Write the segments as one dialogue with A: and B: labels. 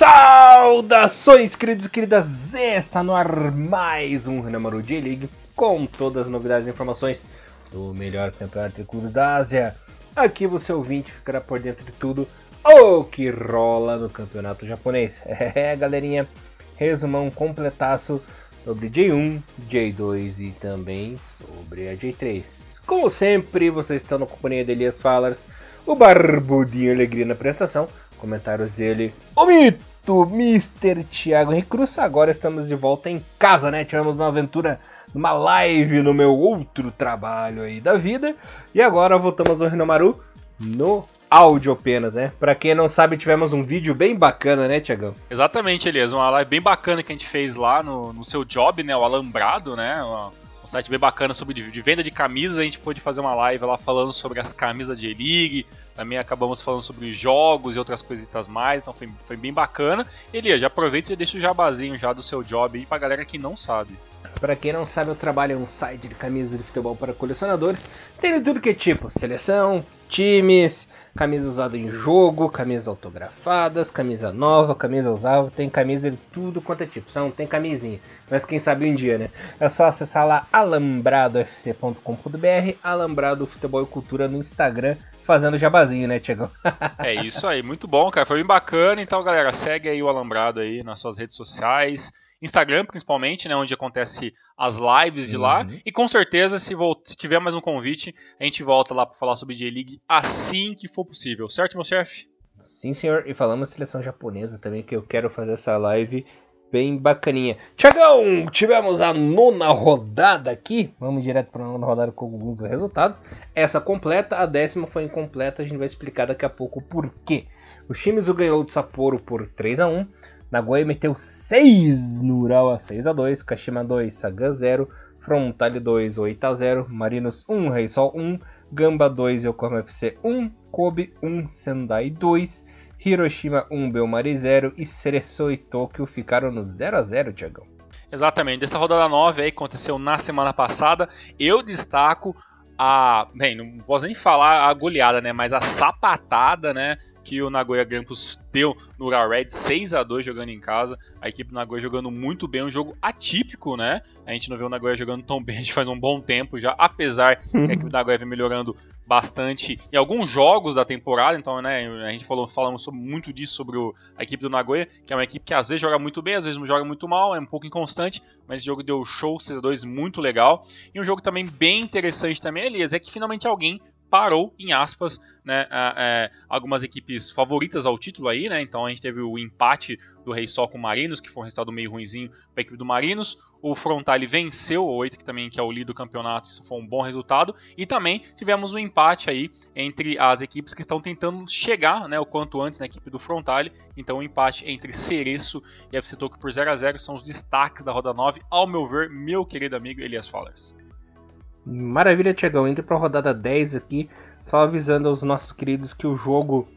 A: Saudações, queridos e queridas! Está no ar mais um Renamaru J-League com todas as novidades e informações do melhor campeonato de clubes da Ásia. Aqui você ouvinte ficará por dentro de tudo o que rola no campeonato japonês. É, galerinha, resumão completaço sobre J1, J2 e também sobre a J3. Como sempre, vocês estão na companhia de Elias Fallers, o Barbudinho Alegria na apresentação, comentários dele, o mito Mr. Thiago Recruz. Agora estamos de volta em casa, né? Tivemos uma aventura, uma live no meu outro trabalho aí da vida. E agora voltamos ao Rinomaru no áudio apenas, né? Pra quem não sabe, tivemos um vídeo bem bacana, né, Tiagão?
B: Exatamente, Elias. Uma live bem bacana que a gente fez lá no, no seu job, né? O Alambrado, né? Uma, um site bem bacana sobre de venda de camisas. A gente pôde fazer uma live lá falando sobre as camisas de E-League. Também acabamos falando sobre jogos e outras coisitas mais. Então foi, foi bem bacana. Elias, já aproveita e deixa o jabazinho já do seu job aí pra galera que não sabe.
A: Para quem não sabe, eu trabalho em um site de camisas de futebol para colecionadores. Tem de tudo que é tipo: seleção, times, camisa usada em jogo, camisas autografadas, camisa nova, camisa usável, tem camisa de tudo quanto é tipo, só não tem camisinha, mas quem sabe um dia, né? É só acessar lá alambradofc.com.br, Alambrado Futebol e Cultura no Instagram, fazendo jabazinho, né, Tiagão?
B: é isso aí, muito bom, cara, foi bem bacana, então galera, segue aí o Alambrado aí nas suas redes sociais, Instagram principalmente, né, onde acontece as lives de lá. Uhum. E com certeza, se, se, tiver mais um convite, a gente volta lá para falar sobre J-League assim que for possível, certo, meu chefe?
A: Sim, senhor. E falamos seleção japonesa também, que eu quero fazer essa live bem bacaninha. Tiagão, tivemos a nona rodada aqui. Vamos direto para a nona rodada com alguns resultados. Essa completa, a décima foi incompleta. A gente vai explicar daqui a pouco o porquê. O Shimizu ganhou do Sapporo por 3 a 1 Nagoya meteu 6 no Urawa 6 a 2 Kashima 2, Sagan 0, Frontale 2, 8 a 0 Marinos 1, Reisol 1, Gamba 2, Yokohama FC 1, Kobe 1, Sendai 2, Hiroshima 1, Belmari 0 e Cereço e Tóquio ficaram no 0 a 0 Tiagão.
B: Exatamente, dessa rodada 9 aí aconteceu na semana passada, eu destaco a. Bem, não posso nem falar a goleada, né? Mas a sapatada, né? Que o Nagoya Grampus deu no Ura Red 6 a 2 jogando em casa. A equipe do Nagoya jogando muito bem, um jogo atípico, né? A gente não vê o Nagoya jogando tão bem, a gente faz um bom tempo já, apesar que a equipe do Nagoya vem melhorando bastante em alguns jogos da temporada. Então, né, a gente falou falamos muito disso sobre o, a equipe do Nagoya, que é uma equipe que às vezes joga muito bem, às vezes joga muito mal, é um pouco inconstante, mas esse jogo deu show 6 a 2 muito legal. E um jogo também bem interessante também, Elias, é que finalmente alguém parou, em aspas, né, é, algumas equipes favoritas ao título aí, né? Então a gente teve o empate do Rei Sol com o Marinos, que foi um resultado meio ruinzinho para a equipe do Marinos. O Frontale venceu o 8, que também que é o líder do campeonato, isso foi um bom resultado. E também tivemos um empate aí entre as equipes que estão tentando chegar, né, o quanto antes na equipe do Frontale. Então o um empate entre Cereço e FC Tokyo por 0 a 0 são os destaques da roda 9, ao meu ver, meu querido amigo Elias Fallers.
A: Maravilha, Tiagão. Indo para a rodada 10 aqui, só avisando aos nossos queridos que o jogo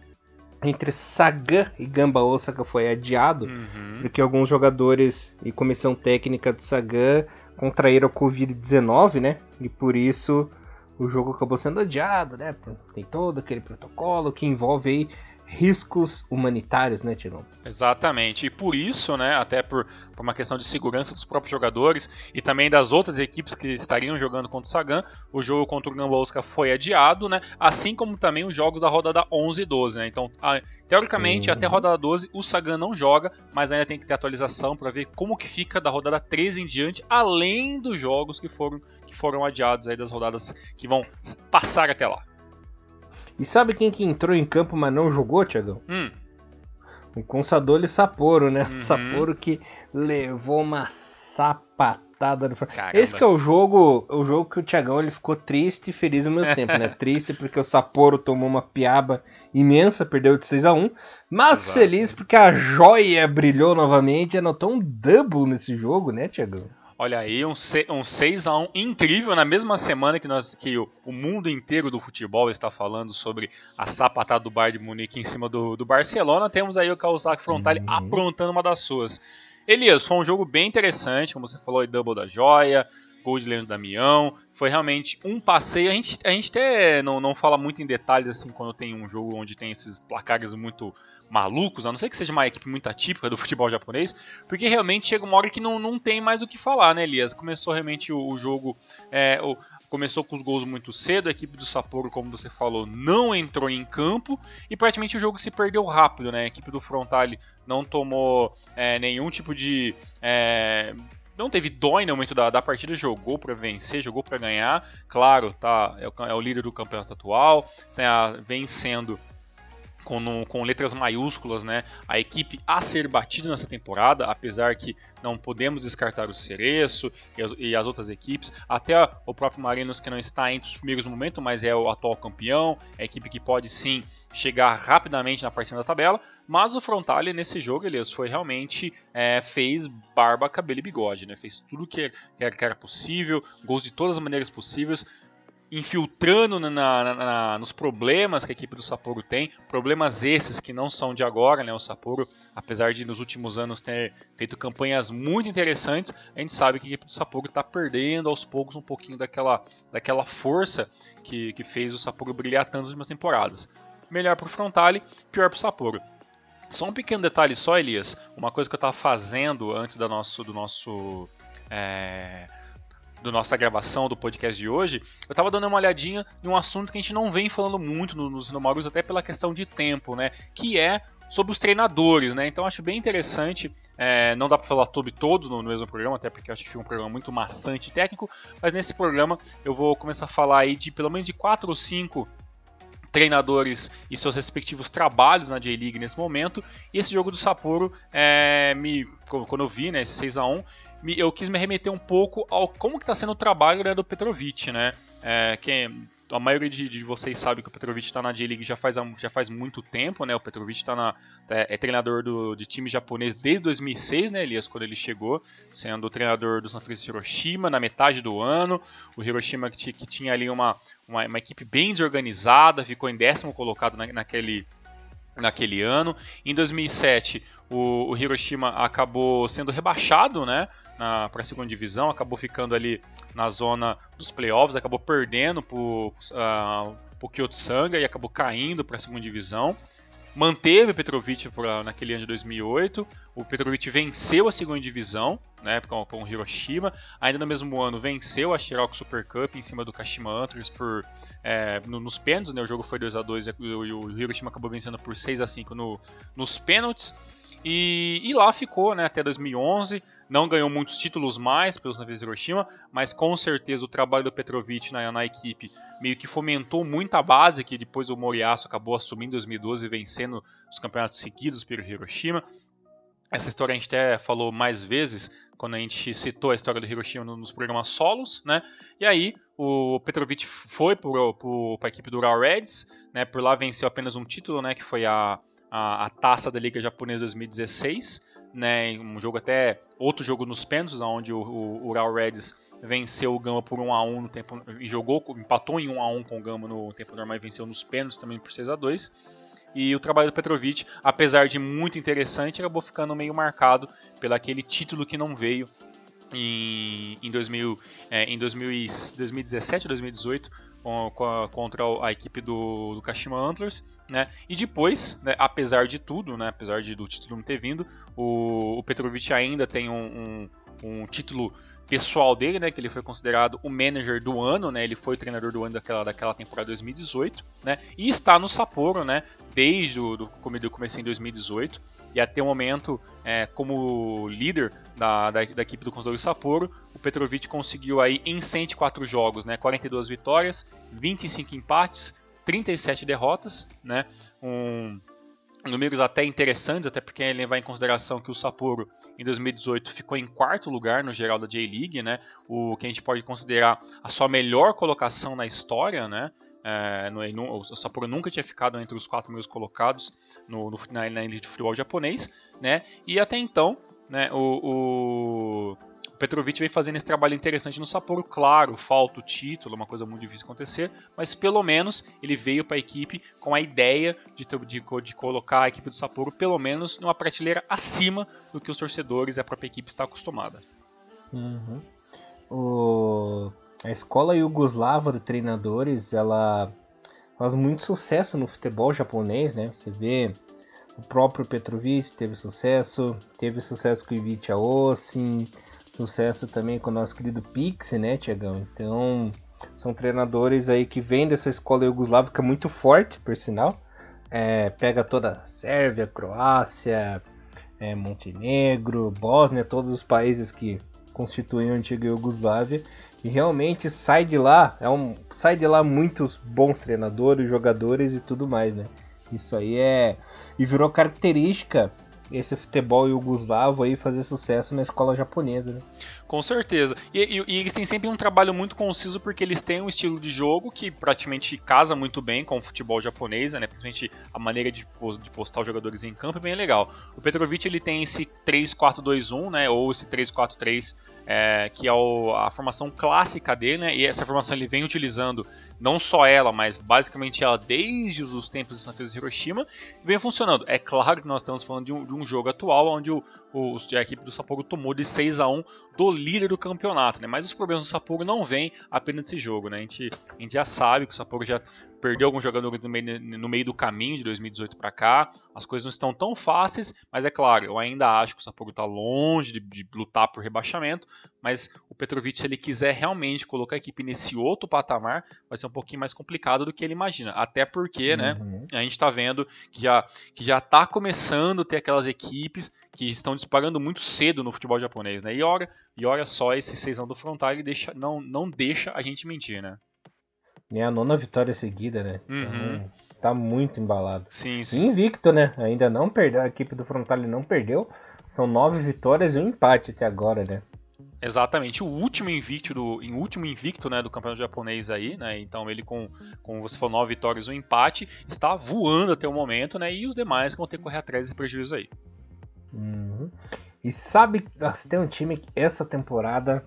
A: entre Sagan e Gamba Osaka foi adiado, uhum. porque alguns jogadores e comissão técnica do Sagan contraíram a Covid-19, né? E por isso o jogo acabou sendo adiado, né? Tem todo aquele protocolo que envolve aí riscos humanitários, né, Tirão?
B: Exatamente. E por isso, né, até por, por, uma questão de segurança dos próprios jogadores e também das outras equipes que estariam jogando contra o Sagan, o jogo contra o Gambolska foi adiado, né? Assim como também os jogos da rodada 11 e 12, né? Então, a, teoricamente, uhum. até a rodada 12 o Sagan não joga, mas ainda tem que ter atualização para ver como que fica da rodada 13 em diante, além dos jogos que foram que foram adiados aí das rodadas que vão passar até lá.
A: E sabe quem que entrou em campo, mas não jogou, Tiagão?
B: Hum.
A: O Consadole Sapporo, né? Uhum. Sapporo que levou uma sapatada no Esse que é o jogo, o jogo que o Tiagão ele ficou triste e feliz ao mesmo tempo, né? Triste porque o Sapporo tomou uma piaba imensa, perdeu de 6 a 1 mas Exato. feliz porque a joia brilhou novamente e anotou um double nesse jogo, né, Tiagão?
B: Olha aí, um, um 6x1 incrível na mesma semana que, nós, que o, o, mundo inteiro do futebol está falando sobre a sapatada do Bayern de Munique em cima do, do Barcelona. Temos aí o Kawasaki Frontale uhum. aprontando uma das suas. Elias, foi um jogo bem interessante, como você falou, double da joia, gol de Leandro Damião. Foi realmente um passeio. A gente, a gente até não, não fala muito em detalhes assim quando tem um jogo onde tem esses placares muito malucos, a não ser que seja uma equipe muito atípica do futebol japonês, porque realmente chega uma hora que não, não tem mais o que falar, né, Elias? Começou realmente o, o jogo. É, o, começou com os gols muito cedo, a equipe do Sapporo, como você falou, não entrou em campo e praticamente o jogo se perdeu rápido, né? A equipe do Frontale não tomou é, nenhum tipo de. É, não teve dói no momento da, da partida, jogou para vencer, jogou para ganhar. Claro, tá, é o, é o, líder do campeonato atual, tá vencendo com, com, letras maiúsculas, né? A equipe a ser batida nessa temporada, apesar que não podemos descartar o Cereço e as, e as, outras equipes, até o próprio Marinos que não está entre os primeiros no momento, mas é o atual campeão, é a equipe que pode sim chegar rapidamente na parte da tabela, mas o Frontale nesse jogo, Elias, foi realmente é, fez barba, cabelo e bigode, né? Fez tudo que era, que era possível, gols de todas as maneiras possíveis, infiltrando na, na, na, nos problemas que a equipe do Sapporo tem, problemas esses que não são de agora, né? O Sapporo, apesar de nos últimos anos ter feito campanhas muito interessantes, a gente sabe que a equipe do Sapporo está perdendo aos poucos um pouquinho daquela, daquela força que, que fez o Sapporo brilhar tantas últimas temporadas. Melhor para o Frontale, pior para o Sapporo. Só um pequeno detalhe só, Elias. Uma coisa que eu estava fazendo antes do nosso, do nosso é da nossa gravação do podcast de hoje, eu estava dando uma olhadinha em um assunto que a gente não vem falando muito nos Nomarus, até pela questão de tempo, né? Que é sobre os treinadores, né? Então acho bem interessante. É, não dá para falar sobre todos no, mesmo programa, até porque acho que foi um programa muito maçante e técnico. Mas nesse programa eu vou começar a falar aí de pelo menos de quatro ou cinco treinadores e seus respectivos trabalhos na J-League nesse momento. E esse jogo do Sapporo, é, me, quando eu vi, né, esse 6 a 1 eu quis me remeter um pouco ao como que está sendo o trabalho né, do Petrovic, né? É, que a maioria de, de, vocês sabe que o Petrovic está na J-League já faz, já faz muito tempo, né? O Petrovic tá na, é, é treinador do, de time japonês desde 2006, né, Elias, quando ele chegou, sendo treinador do San Francisco Hiroshima na metade do ano. O Hiroshima que, que tinha ali uma, uma, uma, equipe bem desorganizada, ficou em décimo colocado na, naquele naquele ano. Em 2007, o, o Hiroshima acabou sendo rebaixado né, para a segunda divisão, acabou ficando ali na zona dos playoffs, acabou perdendo para o uh, Kyoto Sanga e acabou caindo para a segunda divisão manteve Petrovic naquele ano de 2008. O Petrovic venceu a segunda divisão, né, com, com o Hiroshima. Ainda no mesmo ano venceu a Shiroku Super Cup em cima do Kashima Antlers por, é, no, nos pênaltis. Né, o jogo foi 2 a 2 e o Hiroshima acabou vencendo por 6 a 5 no, nos pênaltis. E, e, lá ficou né, até 2011, não ganhou muitos títulos mais pelo San Hiroshima, mas com certeza o trabalho do Petrovic na, na, equipe meio que fomentou muito a base, que depois o Moriaço acabou assumindo em 2012 vencendo os campeonatos seguidos pelo Hiroshima. Essa história a gente até falou mais vezes quando a gente citou a história do Hiroshima nos programas solos, né? E aí o Petrovic foi para a equipe do Ural Reds, né? Por lá venceu apenas um título, né? Que foi a a, a taça da Liga Japonesa 2016, né, um jogo até outro jogo nos pênaltis, onde o, o Ural Reds venceu o Gama por 1 a 1 no tempo e jogou empatou em 1 a 1 com o Gama no tempo normal e venceu nos pênaltis também por 6 a 2. E o trabalho do Petrovic, apesar de muito interessante, acabou ficando meio marcado pelo aquele título que não veio em, em, 2000, é, em 2000, 2017 2018 com, contra a equipe do, do Kashima Antlers, né? E depois, né, apesar de tudo, né, apesar de, do título não ter vindo, o, o Petrovic ainda tem um, um, um título pessoal dele, né, que ele foi considerado o manager do ano, né, ele foi o treinador do ano daquela, daquela temporada 2018, né, e está no Sapporo, né, desde o do, do começo em 2018, e até o momento, é, como líder da, da, da, equipe do Consultor Sapporo, o Petrovic conseguiu aí em 104 jogos, né, 42 vitórias, 25 empates, 37 derrotas, né, um números até interessantes, até porque ele levar em consideração que o Sapporo em 2018 ficou em quarto lugar no geral da J-League, né? O que a gente pode considerar a sua melhor colocação na história, né? É, no, o Sapporo nunca tinha ficado entre os quatro primeiros colocados no, no, na, na elite de futebol japonês, né? E até então, né? o, o Petrovic vem fazendo esse trabalho interessante no Sapporo, claro, falta o título, é uma coisa muito difícil acontecer, mas pelo menos ele veio para a equipe com a ideia de, de, de, colocar a equipe do Sapporo pelo menos numa prateleira acima do que os torcedores e a própria equipe está acostumada.
A: Uhum. o, a escola Yugoslava de treinadores, ela faz muito sucesso no futebol japonês, né? Você vê o próprio Petrovic teve sucesso, teve sucesso com o Ivic Aosin, sucesso também com o nosso querido Pix, né, Tiagão? Então, são treinadores aí que vêm dessa escola iugoslávica muito forte, por sinal. É, pega toda a Sérvia, Croácia, é, Montenegro, Bósnia, todos os países que constituem a antiga Iugoslávia e realmente sai de lá, é um, sai de lá muitos bons treinadores, jogadores e tudo mais, né? Isso aí é e virou característica esse futebol iugoslavo aí fazer sucesso na escola japonesa, né?
B: Com certeza. E, e, e, eles têm sempre um trabalho muito conciso porque eles têm um estilo de jogo que praticamente casa muito bem com o futebol japonês, né? Principalmente a maneira de, de postar os jogadores em campo é bem legal. O Petrovic ele tem esse 3-4-2-1, né? Ou esse 3-4-3 é, que é o, a formação clássica dele, né? E essa formação ele vem utilizando não só ela, mas basicamente ela desde os tempos de Santa Fe Hiroshima, vem funcionando. É claro que nós estamos falando de um, de um jogo atual onde o, o, a equipe do Sapporo tomou de 6 a 1 do líder do campeonato, né? Mas os problemas do Sapporo não vêm apenas desse jogo, né? A gente, a gente já sabe que o Sapporo já perdeu alguns jogadores no meio, no meio do caminho de 2018 para cá. As coisas não estão tão fáceis, mas é claro, eu ainda acho que o Sapporo está longe de, de, lutar por rebaixamento. Mas o Petrovic, se ele quiser realmente colocar a equipe nesse outro patamar, vai ser um pouquinho mais complicado do que ele imagina. Até porque, né, uhum. né, a gente está vendo que já que já está começando a ter aquelas equipes que estão disparando muito cedo no futebol japonês, né? E olha, e olha só esse seisão do frontal, ele deixa, não, não deixa a gente mentir, né?
A: É a nona vitória seguida, né?
B: Uhum. Então,
A: tá muito embalado.
B: Sim, sim.
A: Invicto, né? Ainda não perdeu. A equipe do Frontale não perdeu. São nove vitórias e um empate até agora, né?
B: Exatamente, o último invicto do, em último invicto né, do campeonato japonês aí, né? Então ele com, com você falou, nove vitórias um empate, está voando até o momento, né? E os demais vão ter que correr atrás desse prejuízo aí.
A: Uhum. E sabe, se tem um time que essa temporada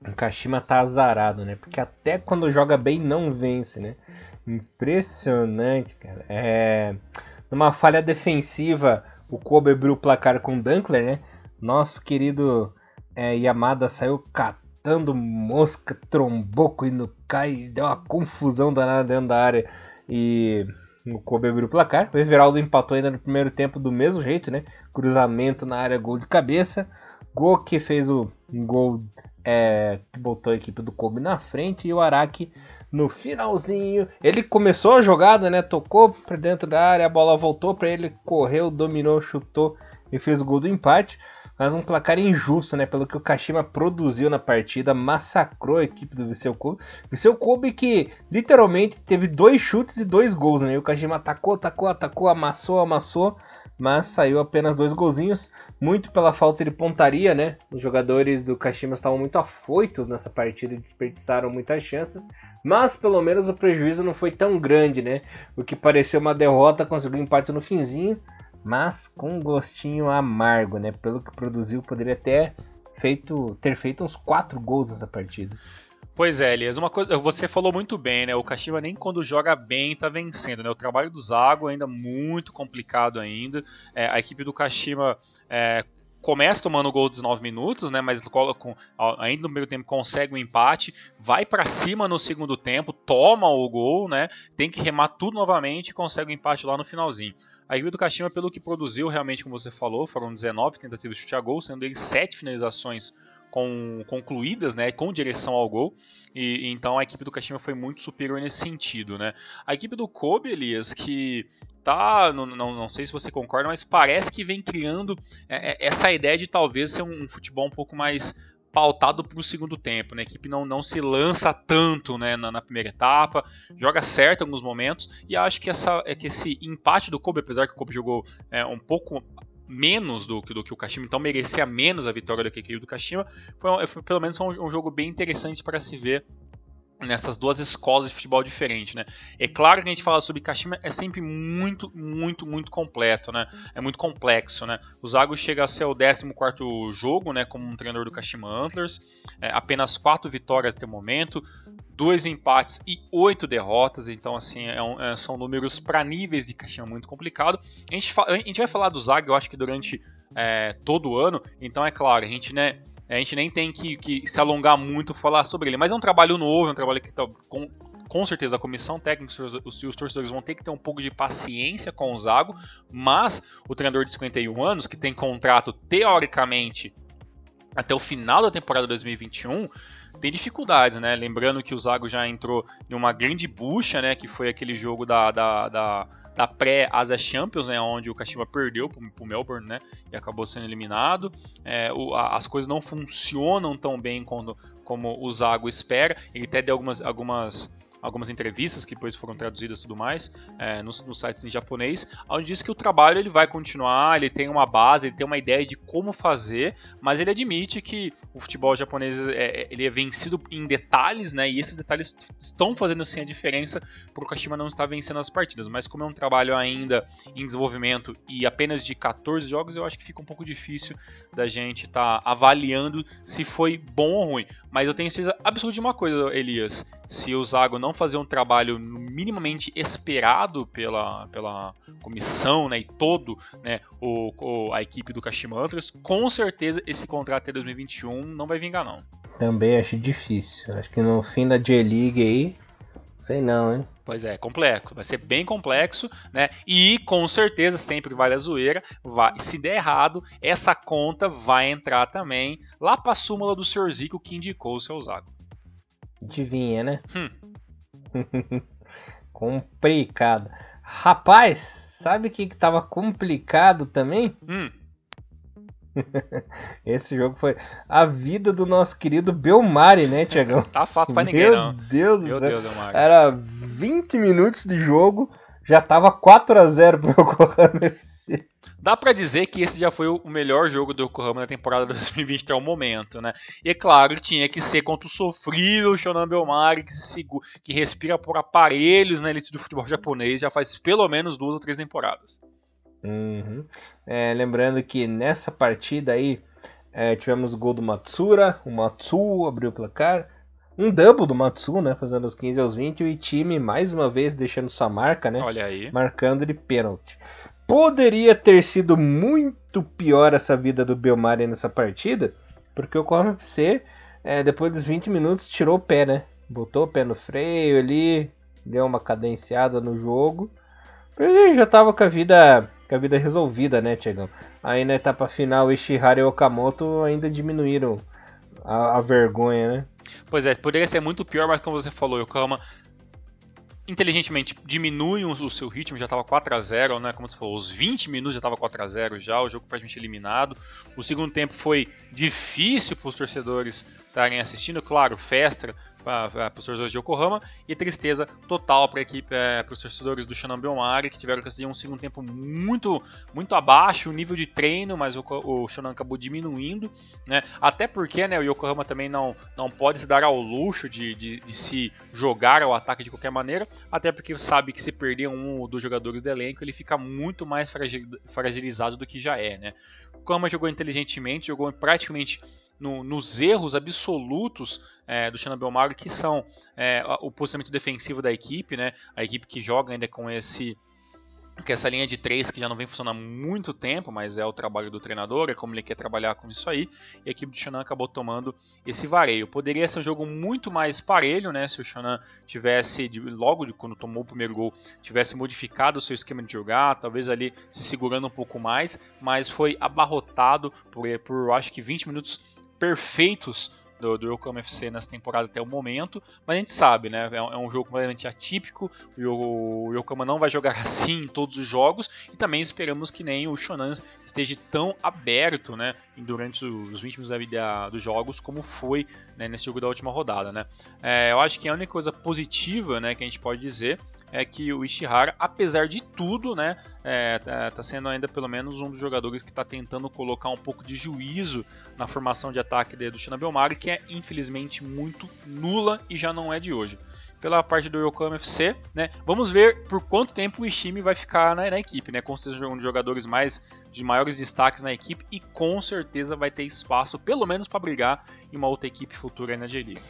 A: o Kashima tá azarado, né? Porque até quando joga bem não vence, né? Impressionante, cara. É... Numa falha defensiva, o Kobe abriu o placar com o Dunkler, né? Nosso querido é, Yamada saiu catando mosca, trombou e no cai, deu uma confusão danada dentro da área. E o Kobe abriu o placar. O Everaldo empatou ainda no primeiro tempo do mesmo jeito, né? Cruzamento na área, gol de cabeça. Goki fez o gol é, que botou a equipe do Kobe na frente e o Araki no finalzinho. Ele começou a jogada, né? Tocou para dentro da área, a bola voltou para ele, correu, dominou, chutou e fez o gol do empate. Mas um placar injusto, né? Pelo que o Kashima produziu na partida, massacrou a equipe do Viseu Kobe. Viseu Kobe que literalmente teve dois chutes e dois gols, né? E o Kashima atacou, atacou, atacou, amassou, amassou mas saiu apenas dois golzinhos, muito pela falta de pontaria, né? Os jogadores do Kashima estavam muito afoitos nessa partida e desperdiçaram muitas chances, mas pelo menos o prejuízo não foi tão grande, né? O que pareceu uma derrota, conseguiu um empate no finzinho, mas com um gostinho amargo, né? Pelo que produziu, poderia até feito, ter feito uns quatro gols nessa partida.
B: Pois é, Elias, uma coisa, você falou muito bem, né? O Kashima nem quando joga bem tá vencendo, né? O trabalho do Zago ainda muito complicado ainda. É, a equipe do Kashima é, começa tomando gol dos 9 minutos, né? Mas ainda no meio tempo consegue um empate, vai para cima no segundo tempo, toma o gol, né? Tem que remar tudo novamente e consegue o um empate lá no finalzinho. A equipe do Kashima, pelo que produziu, realmente, como você falou, foram 19 tentativas de chute a gol, sendo eles 7 finalizações com, concluídas, né, com direção ao gol, e, então a equipe do Kashima foi muito superior nesse sentido, né. A equipe do Kobe, Elias, que tá, não, não, não sei se você concorda, mas parece que vem criando é, é essa ideia de talvez ser um, um futebol um pouco mais pautado para o segundo tempo, né? A equipe não, não se lança tanto né, na, na, primeira etapa, joga certo em alguns momentos, e acho que, essa, é que esse empate do Kobe, apesar que o Kobe jogou é, um pouco menos do, do que o Kashima, então merecia menos a vitória do que aquele do Kashima. Foi, foi pelo menos um, um jogo bem interessante para se ver nessas duas escolas de futebol diferentes, né? É claro que a gente fala sobre Kashima é sempre muito, muito, muito completo, né? É muito complexo, né? O Zago chega a ser o 14 jogo, né? Como um treinador do Kashima Antlers, é, apenas quatro vitórias até o momento, dois empates e oito derrotas, então assim é um, é, são números para níveis de Kashima muito complicado. A gente, a gente vai falar do Zago, eu acho que durante é, todo o ano, então é claro, a gente né A gente nem tem que, que se alongar muito falar sobre ele, mas é um trabalho novo, é um trabalho que tá com, com certeza a comissão técnica os, os torcedores vão ter que ter um pouco de paciência com o Zago, mas o treinador de 51 anos, que tem contrato teoricamente até o final da temporada 2021, tem dificuldades, né? Lembrando que o Zago já entrou em uma grande bucha, né? Que foi aquele jogo da, da, da, da pré-Asia Champions, né? Onde o Kashima perdeu para o Melbourne, né? E acabou sendo eliminado. É, o, a, as coisas não funcionam tão bem quando, como o Zago espera. Ele até deu algumas, algumas algumas entrevistas que depois foram traduzidas e tudo mais é, nos, nos, sites em japonês, onde diz que o trabalho ele vai continuar, ele tem uma base, ele tem uma ideia de como fazer, mas ele admite que o futebol japonês é, é ele é vencido em detalhes, né? E esses detalhes estão fazendo sim a diferença para o Kashima não estar vencendo as partidas. Mas como é um trabalho ainda em desenvolvimento e apenas de 14 jogos, eu acho que fica um pouco difícil da gente estar tá avaliando se foi bom ou ruim. Mas eu tenho certeza absoluta de uma coisa, Elias: se o Zago não fazer um trabalho minimamente esperado pela, pela comissão né, e todo né, o, o, a equipe do Kashima Antlers, com certeza esse contrato até 2021 não vai vingar não.
A: Também acho difícil. Acho que no fim da J-League aí, sei não, hein?
B: Pois é, complexo. Vai ser bem complexo, né? E com certeza, sempre vale a zoeira. Vai, se der errado, essa conta vai entrar também lá pra súmula do Sr. Zico que indicou o seu Zago.
A: Adivinha, né? Hum. complicado. Rapaz, sabe o que, que tava complicado também? Hum. Esse jogo foi a vida do nosso querido Belmari, né, Tiagão?
B: tá fácil pra ninguém,
A: Meu
B: não.
A: Deus Meu do céu. Deus, Era 20 minutos de jogo, já tava 4 a 0 pro Yokohama FC.
B: Dá para dizer que esse já foi o melhor jogo do Yokohama na temporada 2020 até o momento, né? E é claro, tinha que ser contra o sofrível Shonan Belmari, que, se, que respira por aparelhos na elite do futebol japonês já faz pelo menos duas ou três temporadas.
A: Uhum. É, lembrando que nessa partida aí é, tivemos o gol do Matsura, o Matsu abriu o placar, um double do Matsu, né, fazendo os 15 aos 20, e o time mais uma vez deixando sua marca, né,
B: Olha aí.
A: marcando de pênalti. Poderia ter sido muito pior essa vida do Belmari nessa partida, porque o Corma FC, é, depois dos 20 minutos, tirou o pé, né? Botou o pé no freio ali, deu uma cadenciada no jogo. Ele já tava com a vida, com a vida resolvida, né, Tiagão? Aí na etapa final, Ishihara e Okamoto ainda diminuíram a, a vergonha, né?
B: Pois é, poderia ser muito pior, mas como você falou, o inteligentemente diminui o seu ritmo, já estava 4 a 0 né? Como você falou, os 20 minutos já estava 4 a 0 já, o jogo praticamente eliminado. O segundo tempo foi difícil para os torcedores estarem assistindo, claro, festa para os torcedores de Yokohama e tristeza total para equipe, é, para os torcedores do Shonan Belmari que tiveram que assistir um segundo tempo muito, muito abaixo o nível de treino, mas o, o Shonan acabou diminuindo, né? Até porque, né, o Yokohama também não, não pode se dar ao luxo de, de, de se jogar ao ataque de qualquer maneira, até porque sabe que se perder um ou dois jogadores do elenco, ele fica muito mais fragilizado do que já é, né? O Yokohama jogou inteligentemente, jogou praticamente no, nos erros absolutos é, do Xana Belmaro, que são é, o posicionamento defensivo da equipe, né? a equipe que joga ainda com esse que essa linha de três que já não vem funcionando há muito tempo, mas é o trabalho do treinador, é como ele quer trabalhar com isso aí, e a equipe do Shonan acabou tomando esse vareio. Poderia ser um jogo muito mais parelho, né, se o Shonan tivesse, logo de quando tomou o primeiro gol, tivesse modificado o seu esquema de jogar, talvez ali se segurando um pouco mais, mas foi abarrotado por, por acho que 20 minutos perfeitos do, do Yokohama FC nessa temporada até o momento, mas a gente sabe, né? É, um é jogo completamente atípico. O, o Yokohama não vai jogar assim em todos os jogos e também esperamos que nem o Shonan esteja tão aberto, né? Durante os 20 minutos da vida dos jogos, como foi né, nesse jogo da última rodada, né? É, eu acho que a única coisa positiva, né, que a gente pode dizer é que o Ishihara, apesar de tudo, né, é, tá, tá sendo ainda pelo menos um dos jogadores que está tentando colocar um pouco de juízo na formação de ataque do Shonan Belmari, que que é infelizmente muito nula e já não é de hoje. Pela parte do Yokohama FC, né? Vamos ver por quanto tempo o Ishimi vai ficar na, na equipe, né? Com certeza um dos jogadores mais de maiores destaques na equipe e com certeza vai ter espaço, pelo menos para brigar em uma outra equipe futura na J-League.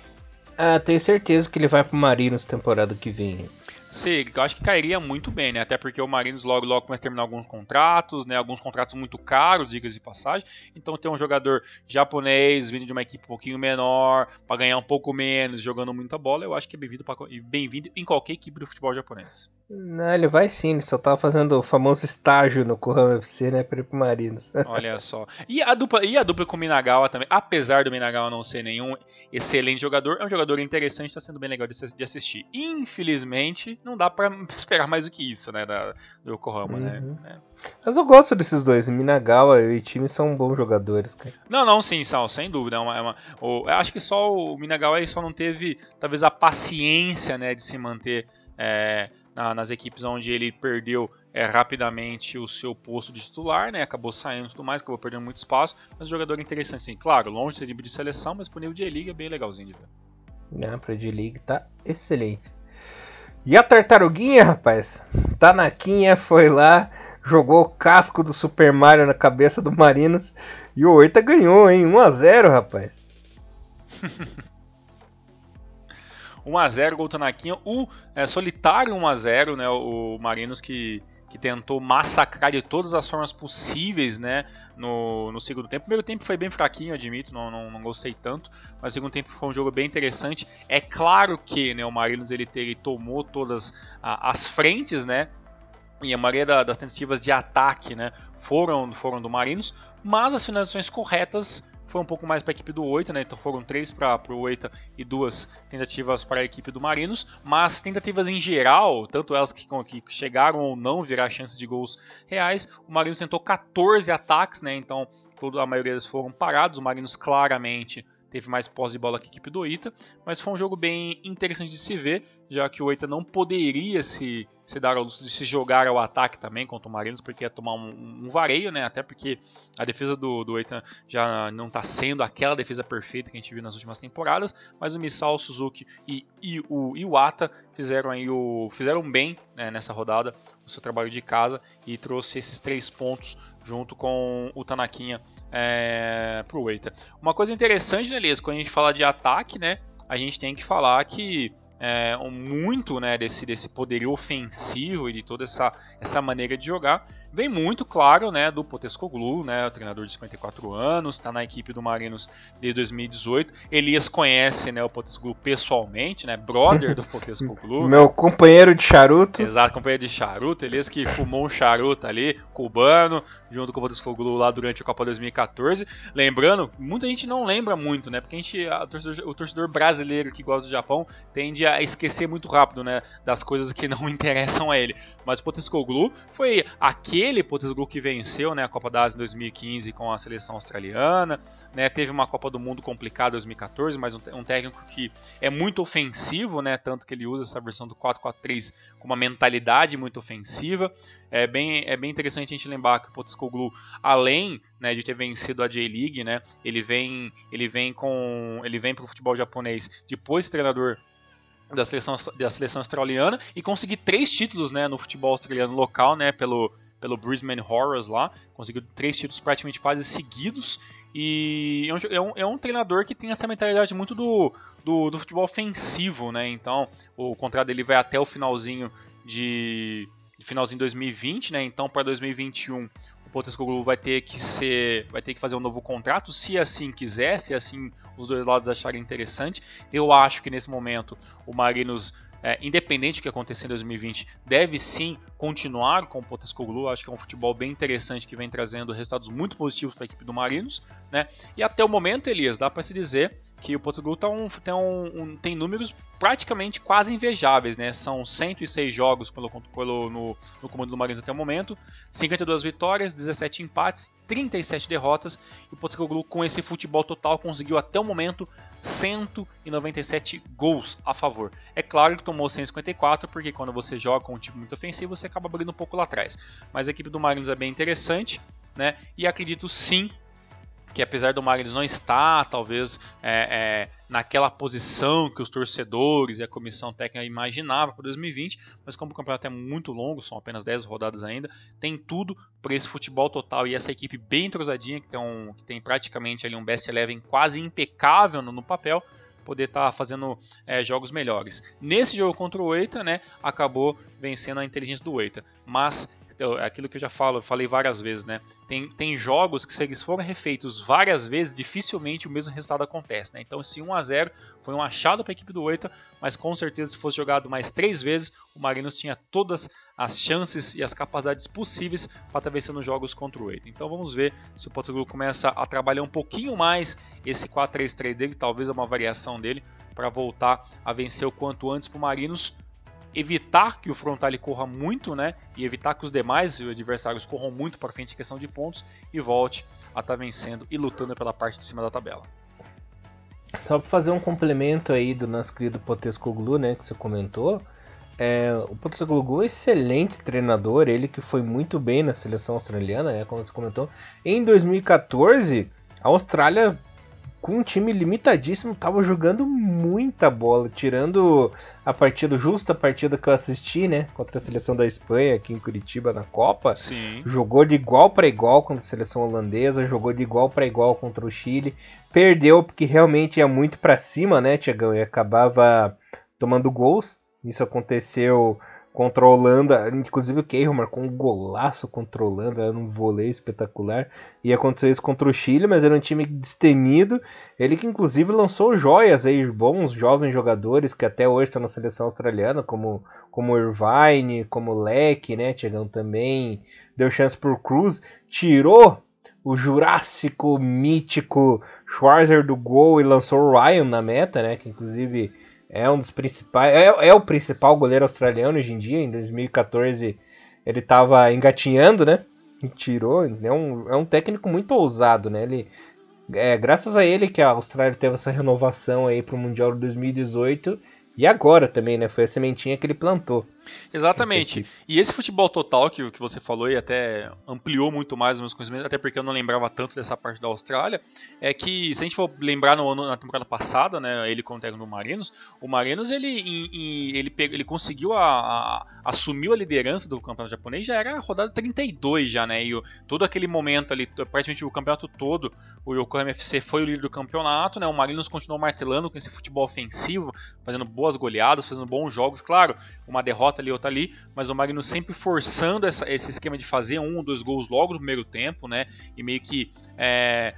A: Ah, tenho certeza que ele vai pro Marinos temporada que vem.
B: Seria, eu acho que cairia muito bem, né? Até porque o Marinos logo logo começa a terminar alguns contratos, né? Alguns contratos muito caros, digas de passagem. Então ter um jogador japonês vindo de uma equipe um pouquinho menor, para ganhar um pouco menos, jogando muita bola, eu acho que é bem-vindo bem-vindo em qualquer equipe do futebol japonês.
A: Não, ele vai sim, ele só tava fazendo o famoso estágio no Kohan FC, né, para ir pro Marinos.
B: Olha só. E a dupla, e a dupla com o Minagawa também, apesar do Minagawa não ser nenhum excelente jogador, é um jogador interessante, tá sendo bem legal de assistir. Infelizmente, não dá para esperar mais do que isso, né, da, do Yokohama, né? uhum. né?
A: Mas eu gosto desses dois, Minagawa e o time são bons jogadores, cara.
B: Não, não, sim, são, sem dúvida. É uma, é uma, o, acho que só o Minagawa só não teve, talvez, a paciência, né, de se manter é, na, nas equipes onde ele perdeu é, rapidamente o seu posto de titular, né? Acabou saindo e tudo mais, acabou perdendo muito espaço. Mas um jogador interessante, sim. Claro, longe de ser nível de seleção, mas pro nível de liga é bem legalzinho de ver.
A: Não, pro de liga tá excelente. E a tartaruguinha, rapaz? Tanaquinha foi lá, jogou o casco do Super Mario na cabeça do Marinos e o Oita ganhou, hein? 1 a 0 rapaz.
B: 1x0, gol Tanaquinha. O é, solitário 1x0, né? O Marinos que, que tentou massacrar de todas as formas possíveis, né? No, no segundo tempo. O primeiro tempo foi bem fraquinho, admito, não, não, não, gostei tanto. Mas o segundo tempo foi um jogo bem interessante. É claro que né, o Marinos ele, ele tomou todas as frentes, né? e a maioria das tentativas de ataque né, foram, foram do Marinos, mas as finalizações corretas foi um pouco mais para a equipe do Oita, né? Então foram três para o Oita e duas tentativas para a equipe do Marinos. Mas tentativas em geral, tanto elas que, que chegaram ou não virar chances de gols reais, o Marinos tentou 14 ataques, né? Então toda a maioria deles foram parados. O Marinos claramente teve mais posse de bola que a equipe do Oita, mas foi um jogo bem interessante de se ver, já que o Oita não poderia se se dar ao luxo de se jogar ao ataque também contra o Marinos, porque ia tomar um, um vareio, né? Até porque a defesa do, do Eitan já não está sendo aquela defesa perfeita que a gente viu nas últimas temporadas, mas o Misao, o Suzuki e, e o Iwata fizeram aí o fizeram bem né, nessa rodada o seu trabalho de casa e trouxe esses três pontos junto com o Tanakinha é, para o Eita. Uma coisa interessante, né, Elias, quando a gente fala de ataque, né, a gente tem que falar que é, muito né, desse, desse poderio ofensivo e de toda essa, essa maneira de jogar vem muito, claro, né, do Potescoglu, né, o treinador de 54 anos, está na equipe do Marinos desde 2018. Elias conhece né, o Potescoglu pessoalmente, né, brother do Potescoglu.
A: Meu companheiro de charuto.
B: Exato, companheiro de charuto. Elias que fumou um charuto ali, cubano, junto com o Potescoglu lá durante a Copa 2014. Lembrando, muita gente não lembra muito, né, porque a gente, a, o, torcedor, o torcedor brasileiro que gosta do Japão tende a esquecer muito rápido, né, das coisas que não interessam a ele. Mas o Potescoglu foi aquele Potescoglu que venceu, né, a Copa da Ásia em 2015 com a seleção australiana, né, teve uma Copa do Mundo complicada em 2014, mas um, um técnico que é muito ofensivo, né, tanto que ele usa essa versão do 4-4-3 com uma mentalidade muito ofensiva. É bem, é bem interessante a gente lembrar que o Potescoglu, além né, de ter vencido a J-League, né, ele vem, ele vem com, ele vem para o futebol japonês depois de treinador da seleção, da seleção australiana e conseguir três títulos né, no futebol australiano local, né, pelo, pelo Brisbane Horrors lá, conseguiu três títulos praticamente quase seguidos e é, é um, é um, treinador que tem essa mentalidade muito do, do, do, futebol ofensivo, né? Então o contrato dele vai até o finalzinho de finalzinho de 2020, né? Então para 2021 o Potascoglu vai ter que ser, vai ter que fazer um novo contrato, se assim quiser, se assim os dois lados acharem interessante. Eu acho que nesse momento o Marinos é, independente do que acontecer em 2020, deve sim continuar com o Potescoglu. Acho que é um futebol bem interessante que vem trazendo resultados muito positivos para a equipe do Marinos. Né? E até o momento, Elias, dá para se dizer que o Potescoglu tá um, tem, um, um, tem números praticamente quase invejáveis. Né? São 106 jogos pelo, pelo, no, no comando do Marinos até o momento, 52 vitórias, 17 empates, 37 derrotas. E o Potescoglu, com esse futebol total, conseguiu até o momento 197 gols a favor. É claro que tomou 154, porque quando você joga com um time muito ofensivo, você acaba abrindo um pouco lá atrás. Mas a equipe do Mariners é bem interessante, né? E acredito sim que apesar do Magnus não estar, talvez, é, é, naquela posição que os torcedores e a comissão técnica imaginavam para 2020, mas como o campeonato é muito longo, são apenas 10 rodadas ainda, tem tudo para esse futebol total e essa equipe bem entrosadinha, que tem, um, que tem praticamente ali um best eleven quase impecável no, no papel, poder estar tá fazendo é, jogos melhores. Nesse jogo contra o Eita, né, acabou vencendo a inteligência do Eita. Mas é aquilo que eu já falo, falei várias vezes, né? Tem, tem jogos que se eles forem refeitos várias vezes, dificilmente o mesmo resultado acontece, né? Então esse 1 a 0 foi um achado para a equipe do Oita, mas com certeza se fosse jogado mais três vezes, o Marinos tinha todas as chances e as capacidades possíveis para estar tá vencendo jogos contra o Oita. Então vamos ver se o Portugal começa a trabalhar um pouquinho mais esse 4-3-3 dele, talvez uma variação dele, para voltar a vencer o quanto antes para o Marinos evitar que o Frontale corra muito, né? E evitar que os demais adversários corram muito para frente em questão de pontos e volte a estar tá vencendo e lutando pela parte de cima da tabela.
A: Só para fazer um complemento aí do nosso querido Potescoglu, né, que você comentou, é, o Potescoglu é um excelente treinador, ele que foi muito bem na seleção australiana, né, como você comentou. Em 2014, a Austrália com um time limitadíssimo, tava jogando muita bola, tirando a partida justa, a partida que eu assisti, né, contra a seleção da Espanha aqui em Curitiba na Copa.
B: Sim.
A: Jogou de igual para igual contra a seleção holandesa, jogou de igual para igual contra o Chile. Perdeu porque realmente ia muito para cima, né, Tiagão, e acabava tomando gols. Isso aconteceu contra a Holanda. Inclusive o Cahill marcou um golaço contra a Holanda, era um vôlei espetacular. E aconteceu isso contra o Chile, mas era um time destemido. Ele que inclusive lançou joias aí, bons jovens jogadores que até hoje estão na seleção australiana, como como Irvine, como Leque, né? Chegando também, deu chance pro Cruz, tirou o Jurássico mítico Schwarzer do gol e lançou o Ryan na meta, né? Que inclusive é um dos principais, é, é o principal goleiro australiano hoje em dia. Em 2014 ele estava engatinhando, né? E tirou. É um, é um técnico muito ousado, né? Ele, é graças a ele que a Austrália teve essa renovação aí para o Mundial de 2018 e agora também, né? Foi a sementinha que ele plantou.
B: Exatamente. E esse futebol total que, que você falou e até ampliou muito mais os meus conhecimentos, até porque eu não lembrava tanto dessa parte da Austrália, é que se a gente for lembrar no ano, na temporada passada, né, ele com o técnico do Marinos, o Marinos ele, em, em, ele, pegou, ele conseguiu a, a, assumiu a liderança do campeonato japonês, já era a rodada 32 já, né? E o, todo aquele momento ali, praticamente o campeonato todo, o Yokohama FC foi o líder do campeonato, né? O Marinos continuou martelando com esse futebol ofensivo, fazendo boas goleadas, fazendo bons jogos, claro, uma derrota ali, outra ali, mas o Magnus sempre forçando essa, esse esquema de fazer um ou dois gols logo no primeiro tempo, né? E meio que é,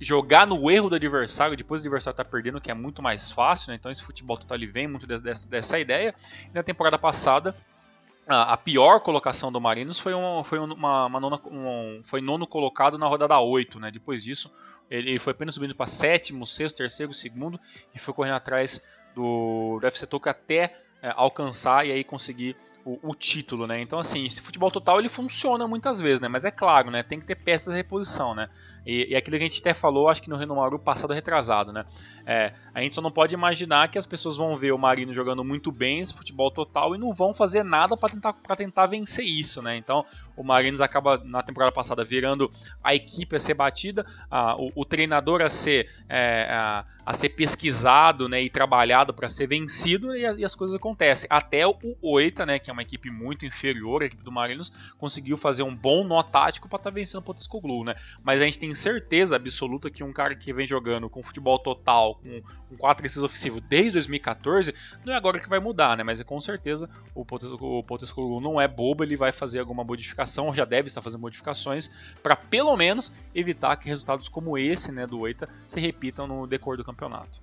B: jogar no erro do adversário, depois o adversário tá perdendo, que é muito mais fácil, né? Então esse futebol total ele vem muito dessa, dessa ideia. E na temporada passada, a, pior colocação do Marinos foi, um, foi, uma, uma nona, um, foi nono colocado na rodada 8. Né? Depois disso, ele, foi apenas subindo para sétimo, sexto, terceiro, segundo e foi correndo atrás do, do FC Tokyo até é, alcançar e aí conseguir o, o, título, né? Então assim, esse futebol total ele funciona muitas vezes, né? Mas é claro, né? Tem que ter peças de reposição, né? E, e aquilo que a gente até falou, acho que no Renomaru passado retrasado, né? É, a gente só não pode imaginar que as pessoas vão ver o Marino jogando muito bem esse futebol total e não vão fazer nada para tentar, tentar vencer isso, né? Então o Marinos acaba na temporada passada virando a equipe a ser batida, a, o, o, treinador a ser, é, a, a, ser pesquisado, né? E trabalhado para ser vencido e, e, as coisas acontecem. Até o Oita, né? Que é uma equipe muito inferior, a equipe do Marinos conseguiu fazer um bom nó tático para estar tá vencendo o Potascoglu, né? Mas a gente tem tenho certeza absoluta que um cara que vem jogando com futebol total, com um 4 3 ofensivo desde 2014, não é agora que vai mudar, né? Mas é com certeza o Potescoglu não é bobo, ele vai fazer alguma modificação, já deve estar fazendo modificações para pelo menos evitar que resultados como esse, né, do Oita, se repitam no decor do campeonato.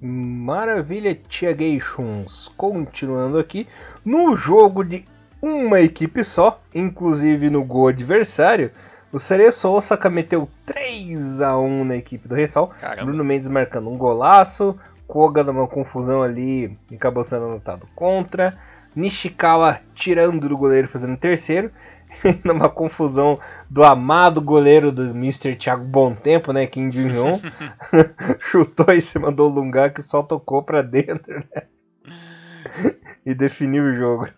A: Maravilha, Tiagations. Continuando aqui, no jogo de uma equipe só, inclusive no gol adversário, o Cereço Osaka meteu 3 a 1 na equipe do Ressal. Bruno Mendes marcando um golaço. Koga numa confusão ali acabou sendo anotado contra. Nishikawa tirando do goleiro fazendo terceiro. numa confusão do amado goleiro do Mr. Thiago Bom Tempo, né? Kim Jong-un. chutou em cima do Lunga que só tocou pra dentro, né? e definiu o jogo.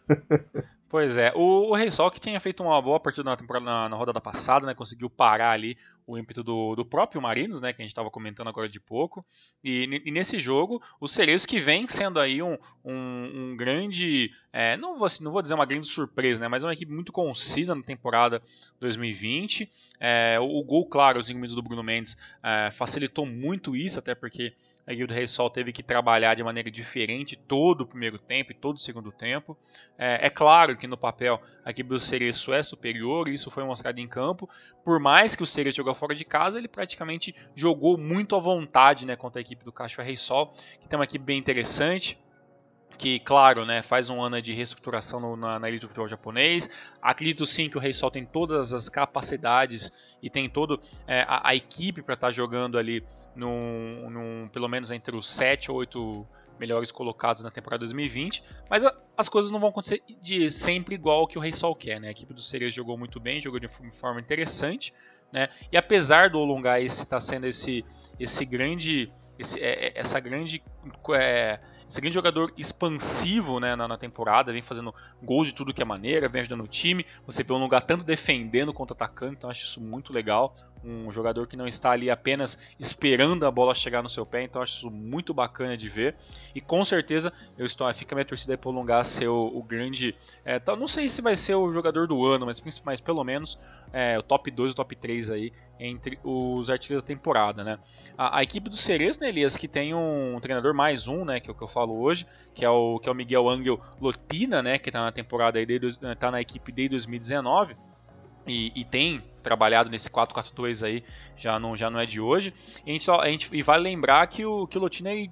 B: Pois é, o, o Rei Sol que tinha feito uma boa partida na temporada na, na, rodada passada, né? Conseguiu parar ali o ímpeto do, do próprio Marinos, né, que a gente estava comentando agora de pouco. E, e, nesse jogo, o Cerezo que vem sendo aí um, um, um grande, é, não, vou, não vou dizer uma grande surpresa, né, mas é uma equipe muito concisa na temporada 2020. É, o, o, gol, claro, os 5 minutos do Bruno Mendes é, facilitou muito isso, até porque a do Rei Sol teve que trabalhar de maneira diferente todo o primeiro tempo e todo o segundo tempo. É, é claro que no papel a equipe do Cerezo é superior, isso foi mostrado em campo, por mais que o Cerezo jogou fora de casa, ele praticamente jogou muito à vontade né, contra a equipe do Rei Sol, que tem uma equipe bem interessante que, claro, né, faz um ano de reestruturação no, na, na elite do futebol japonês. Acredito sim que o Rei Sol tem todas as capacidades e tem todo é, a, a, equipe para estar tá jogando ali, num, num, pelo menos entre os 7 ou 8 melhores colocados na temporada 2020, mas a, as coisas não vão acontecer de sempre igual que o Rei Sol quer. Né? A equipe do Cereja jogou muito bem, jogou de forma interessante, né? E apesar do Olungai estar tá sendo esse, esse grande, esse, é, é, essa grande é, esse grande jogador expansivo né, na, na, temporada, vem fazendo gols de tudo que é maneira, vem ajudando o time. Você vê lugar tanto defendendo quanto atacando, então acho isso muito legal. Um jogador que não está ali apenas esperando a bola chegar no seu pé, então acho isso muito bacana de ver. E com certeza eu estou, fica a minha torcida aí para ser o, grande. É, não sei se vai ser o jogador do ano, mas, mas pelo menos é, o top 2 o top 3 aí entre os artilheiros da temporada. Né? A, a equipe do Cerezo, né, Elias, que tem um treinador mais um, né, que é o que eu falo hoje, que é o, que é o Miguel Angel Lotina, né, que está na temporada aí, está na equipe desde 2019 e, e tem trabalhado nesse 4-4-2 aí, já não, já não é de hoje. E, a gente, só, a gente, e vale lembrar que o, que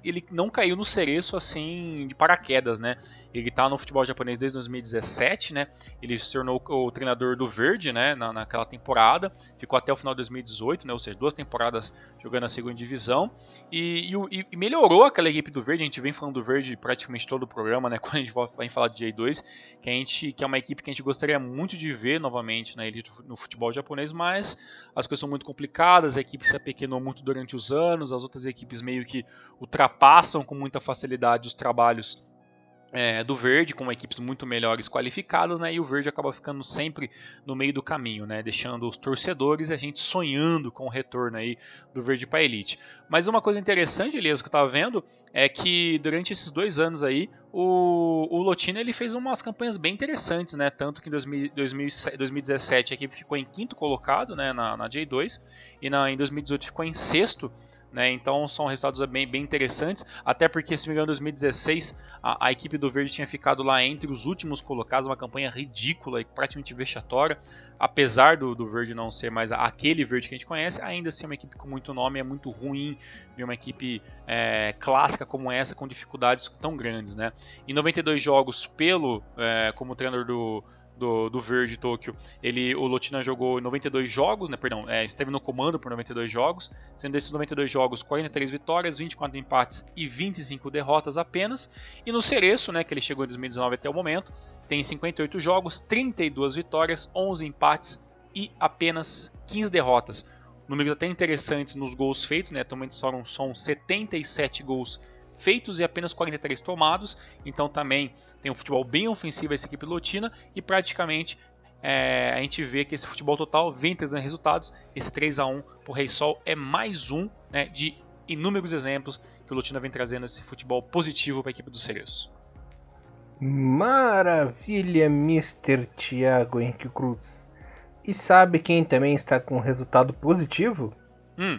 B: ele, não caiu no cereço assim de paraquedas, né? Ele tá no futebol japonês desde 2017, né? Ele se tornou o, treinador do Verde, né? Na, naquela temporada, ficou até o final de 2018, né? Ou seja, duas temporadas jogando na segunda divisão e, e, e melhorou aquela equipe do Verde. A gente vem falando do Verde praticamente todo o programa, né? Quando a gente vai falar de J2, que a gente que é uma equipe que a gente gostaria muito de ver novamente na elite no futebol japonês mas as coisas são muito complicadas, a equipe se apequenou muito durante os anos, as outras equipes meio que ultrapassam com muita facilidade os trabalhos é, do Verde, com equipes muito melhores qualificadas, né? E o Verde acaba ficando sempre no meio do caminho, né? Deixando os torcedores e a gente sonhando com o retorno aí do Verde para a Elite. Mas uma coisa interessante, Elias, que eu estava vendo, é que durante esses dois anos aí, o, o Lotina ele fez umas campanhas bem interessantes, né? Tanto que em 2000, 2017 a equipe ficou em quinto colocado, né? Na, na J2 e na, em 2018 ficou em sexto né? Então são resultados bem, bem interessantes, até porque, se me engano, em 2016 a, a, equipe do Verde tinha ficado lá entre os últimos colocados, uma campanha ridícula e praticamente vexatória, apesar do, do Verde não ser mais aquele Verde que a gente conhece, ainda assim é uma equipe com muito nome, é muito ruim ver uma equipe é, clássica como essa com dificuldades tão grandes. Né? Em 92 jogos pelo é, como treinador do do, do Verde Tóquio, ele, o Lotina jogou 92 jogos, né, perdão, é, esteve no comando por 92 jogos, sendo desses 92 jogos 43 vitórias, 24 empates e 25 derrotas apenas. E no Cereço, né, que ele chegou em 2019 até o momento, tem 58 jogos, 32 vitórias, 11 empates e apenas 15 derrotas. Números até interessantes nos gols feitos, né? Atualmente são, são 77 gols e apenas 43 tomados. Então também tem um futebol bem ofensivo essa equipe lotina e praticamente é, a gente vê que esse futebol total vem trazendo resultados. Esse 3 a 1 para o Rei Sol é mais um né, de inúmeros exemplos que o Lotina vem trazendo esse futebol positivo para a equipe do Cereço.
A: Maravilha, Mr. Thiago Henrique Cruz. E sabe quem também está com resultado positivo?
B: Hum.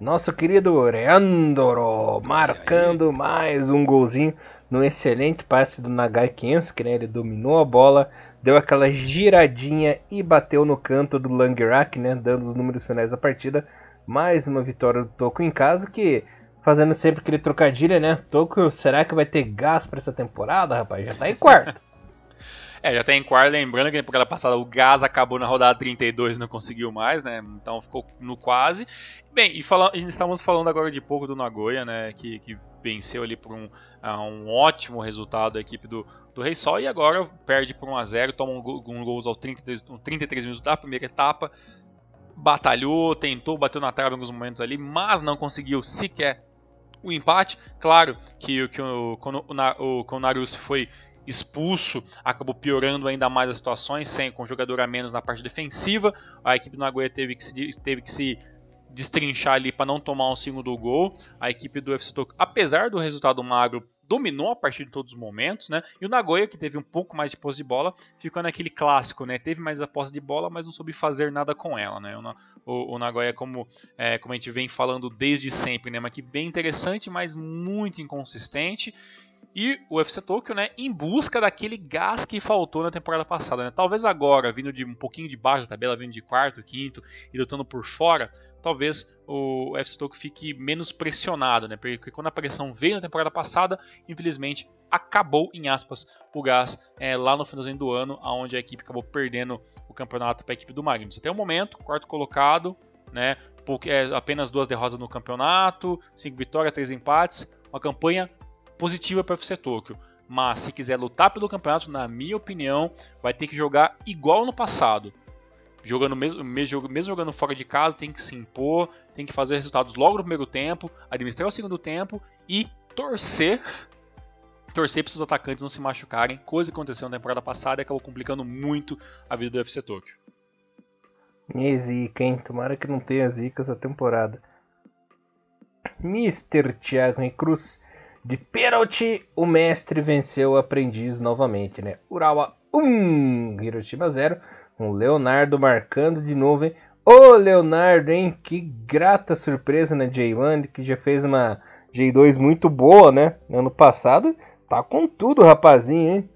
A: Nosso querido Reandoro marcando mais um golzinho no excelente passe do Nagai Kensuke, né? Ele dominou a bola, deu aquela giradinha e bateu no canto do Langrak, né? Dando os números finais da partida. Mais uma vitória do Toco em casa, que fazendo sempre aquele trocadilho, né? Toco, será que vai ter gás para essa temporada, rapaz? Já tá em quarto.
B: É, já tem quarto, lembrando que na temporada passada o Gás acabou na rodada 32 e não conseguiu mais, né? Então ficou no quase. Bem, e fala, estamos falando agora de pouco do Nagoya, né? Que, que venceu ali por um, uh, um ótimo resultado da equipe do, do Rei Sol e agora perde por 1 a 0 toma um, um gol aos 33, 33 minutos da primeira etapa. Batalhou, tentou, bateu na trave em alguns momentos ali, mas não conseguiu sequer o empate. Claro que, que o, quando o, o, Narius foi expulso, acabou piorando ainda mais as situações, sem com jogador a menos na parte defensiva. A equipe do Nagoya teve que se, teve que se destrinchar ali para não tomar um segundo gol. A equipe do FC Tokyo, apesar do resultado magro, dominou a partir de todos os momentos, né? E o Nagoya, que teve um pouco mais de posse de bola, ficou naquele clássico, né? Teve mais a posse de bola, mas não soube fazer nada com ela, né? O, o Nagoya, como, é, como a gente vem falando desde sempre, né? Uma equipe bem interessante, mas muito inconsistente. E o UFC Tokyo, né, em busca daquele gás que faltou na temporada passada, né? Talvez agora, vindo de um pouquinho de baixo da tabela, vindo de quarto, quinto e lutando por fora, talvez o UFC Tokyo fique menos pressionado, né? Porque quando a pressão veio na temporada passada, infelizmente acabou, em aspas, o gás é, lá no finalzinho do ano, onde a equipe acabou perdendo o campeonato para a equipe do Magnus. Até o momento, quarto colocado, né? É, apenas duas derrotas no campeonato, cinco vitórias, três empates, uma campanha positiva para o FC Tokyo. Mas se quiser lutar pelo campeonato, na minha opinião, vai ter que jogar igual no passado. Jogando mesmo, mesmo, jogando fora de casa, tem que se impor, tem que fazer resultados logo no primeiro tempo, administrar o segundo tempo e torcer torcer para os atacantes não se machucarem, coisa que aconteceu na temporada passada e acabou complicando muito a vida do UFC Tokyo.
A: E zica, hein? Tomara que não tenha zica essa temporada. Mr. Thiago Cruz de pênalti, o mestre venceu o aprendiz novamente, né? Urawa 1, Hiroshima 0. Com o Leonardo marcando de novo, hein? Ô Leonardo, hein? Que grata surpresa na J1, que já fez uma J2 muito boa, né? No ano passado. Tá com tudo, rapazinho, hein?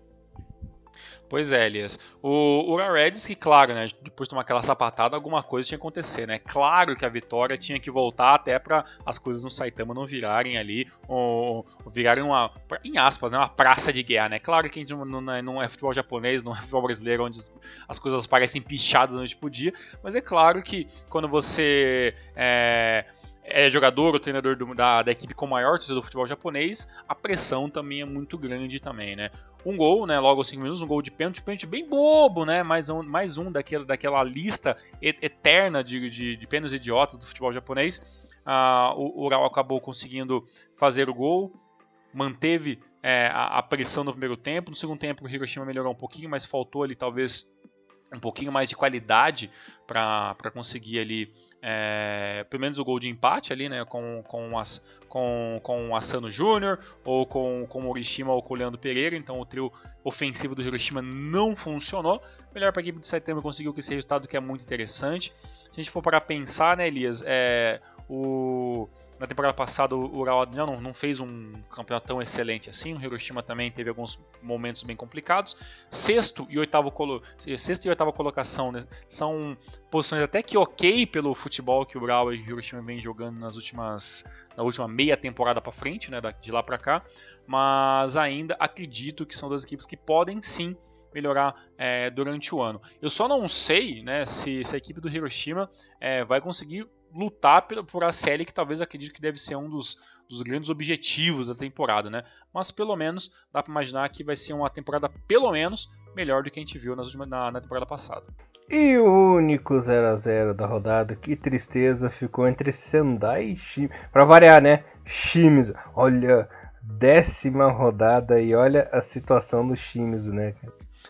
B: Pois é, Elias. O Ura Reds, que claro, né, depois de tomar aquela sapatada, alguma coisa tinha que acontecer, né? Claro que a vitória tinha que voltar até para as coisas no Saitama não virarem ali, ou, ou virarem uma, em aspas, né, uma praça de guerra, né? Claro que a gente não, não, é, não é futebol japonês, não é futebol brasileiro, onde as coisas parecem pichadas no pro dia, mas é claro que quando você é, é jogador ou treinador do, da, da, equipe com maior torcida do futebol japonês, a pressão também é muito grande também, né? Um gol, né? Logo aos 5 minutos, um gol de pênalti, pênalti bem bobo, né? Mais um, mais um daquela, daquela lista eterna de, de, de pênaltis idiotas do futebol japonês. Ah, o Ural acabou conseguindo fazer o gol, manteve é, a, a, pressão no primeiro tempo. No segundo tempo, o Hiroshima melhorou um pouquinho, mas faltou ali talvez um pouquinho mais de qualidade para conseguir ali é, pelo menos o gol de empate ali, né, com, com, as, com, com o Asano Júnior, ou com, com o Orishima ou com o Leandro Pereira, então o trio ofensivo do Hiroshima não funcionou. Melhor para a equipe de setembro conseguiu esse resultado que é muito interessante. Se a gente for para pensar, né, Elias, é, o na temporada passada o Ural não, não fez um campeonato tão excelente assim. O Hiroshima também teve alguns momentos bem complicados. Sexto e oitavo, colo... Sexto e oitava colocação né? são posições até que ok pelo futebol que o Ural e o Hiroshima vem jogando nas últimas na última meia temporada para frente, né, de lá para cá. Mas ainda acredito que são duas equipes que podem sim melhorar é, durante o ano. Eu só não sei né, se, se a equipe do Hiroshima é, vai conseguir lutar por a série que talvez acredito que deve ser um dos, dos grandes objetivos da temporada, né? Mas pelo menos dá para imaginar que vai ser uma temporada pelo menos melhor do que a gente viu nas últimas, na, na temporada passada.
A: E o único 0 a 0 da rodada, que tristeza, ficou entre Sendai e Shimizu. Pra variar, né? Shimizu. Olha, décima rodada e olha a situação do Shimizu, né?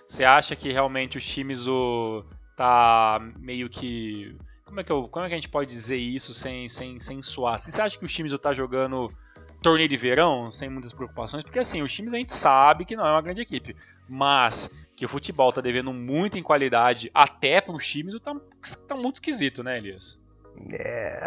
B: Você acha que realmente o Shimizu tá meio que como é que, eu, como é que a gente pode dizer isso sem, sem, sem suar? Você acha que o Shimizu tá jogando torneio de verão sem muitas preocupações? Porque assim, o Shimizu a gente sabe que não é uma grande equipe, mas que o futebol tá devendo muito em qualidade até pro Shimizu tá, tá muito esquisito, né, Elias?
A: É,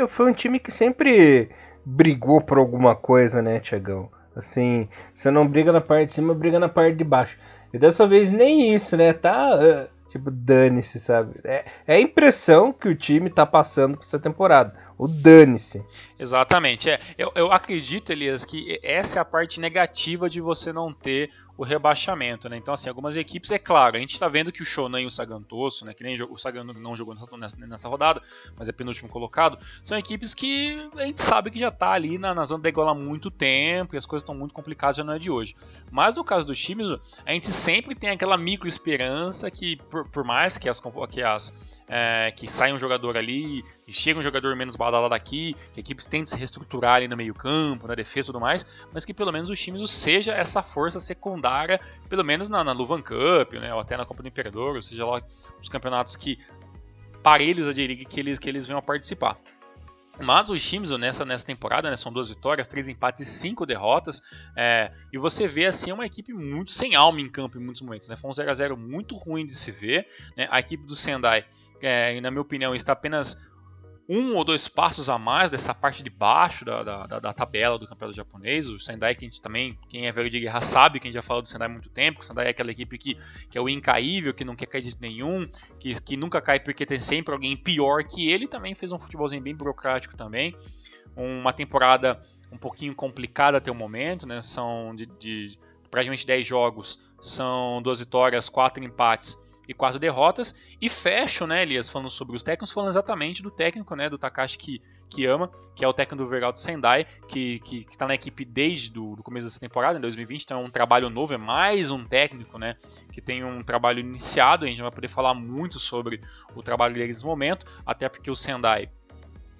A: ah, foi um time que sempre brigou por alguma coisa, né, Tiagão? Assim, você não briga na parte de cima, briga na parte de baixo. E dessa vez nem isso, né? Tá. Tipo, dane-se, sabe? É, é a impressão que o time tá passando por essa temporada. O dane-se.
B: Exatamente. É, eu, eu acredito, Elias, que essa é a parte negativa de você não ter o rebaixamento, né? Então, assim, algumas equipes, é claro, a gente está vendo que o Shonan e o Sagantoso, né? Que nem o Sagan não jogou nessa, nessa, rodada, mas é penúltimo colocado, são equipes que a gente sabe que já está ali na, na, zona da igual há muito tempo e as coisas estão muito complicadas, já não é de hoje. Mas no caso do Shimizu, a gente sempre tem aquela micro esperança que, por, por mais que as, que as é, que saia um jogador ali e chega um jogador menos badalada aqui, que equipes tentem se reestruturar ali no meio campo, na defesa e tudo mais, mas que pelo menos os times seja essa força secundária, pelo menos na, na Luvan Cup, né, ou até na Copa do Imperador, ou seja lá os campeonatos que parelhos da J-League que eles, que eles venham a participar. Mas os times nessa, nessa temporada né, são duas vitórias, três empates e cinco derrotas. É, e você vê assim uma equipe muito sem alma em campo em muitos momentos. Né? Foi um 0x0 muito ruim de se ver. Né? A equipe do Sendai, é, na minha opinião, está apenas um ou dois passos a mais dessa parte de baixo da, da, da, tabela do campeonato japonês. O Sendai, que a gente também, quem é velho de guerra sabe, que a gente já falou do Sendai há muito tempo. O Sendai é aquela equipe que, que é o incaível, que não quer cair de nenhum, que, que nunca cai porque tem sempre alguém pior que ele. Também fez um futebolzinho bem burocrático também. Uma temporada um pouquinho complicada até o momento, né? São de, de praticamente 10 jogos, são duas vitórias, quatro empates e quatro derrotas. E fecho, né, Elias, falando sobre os técnicos, falando exatamente do técnico, né, do Takashi Kiyama, que é o técnico do Vergalto Sendai, que, que, está na equipe desde do, do, começo dessa temporada, em 2020, então é um trabalho novo, é mais um técnico, né, que tem um trabalho iniciado, a gente vai poder falar muito sobre o trabalho dele nesse momento, até porque o Sendai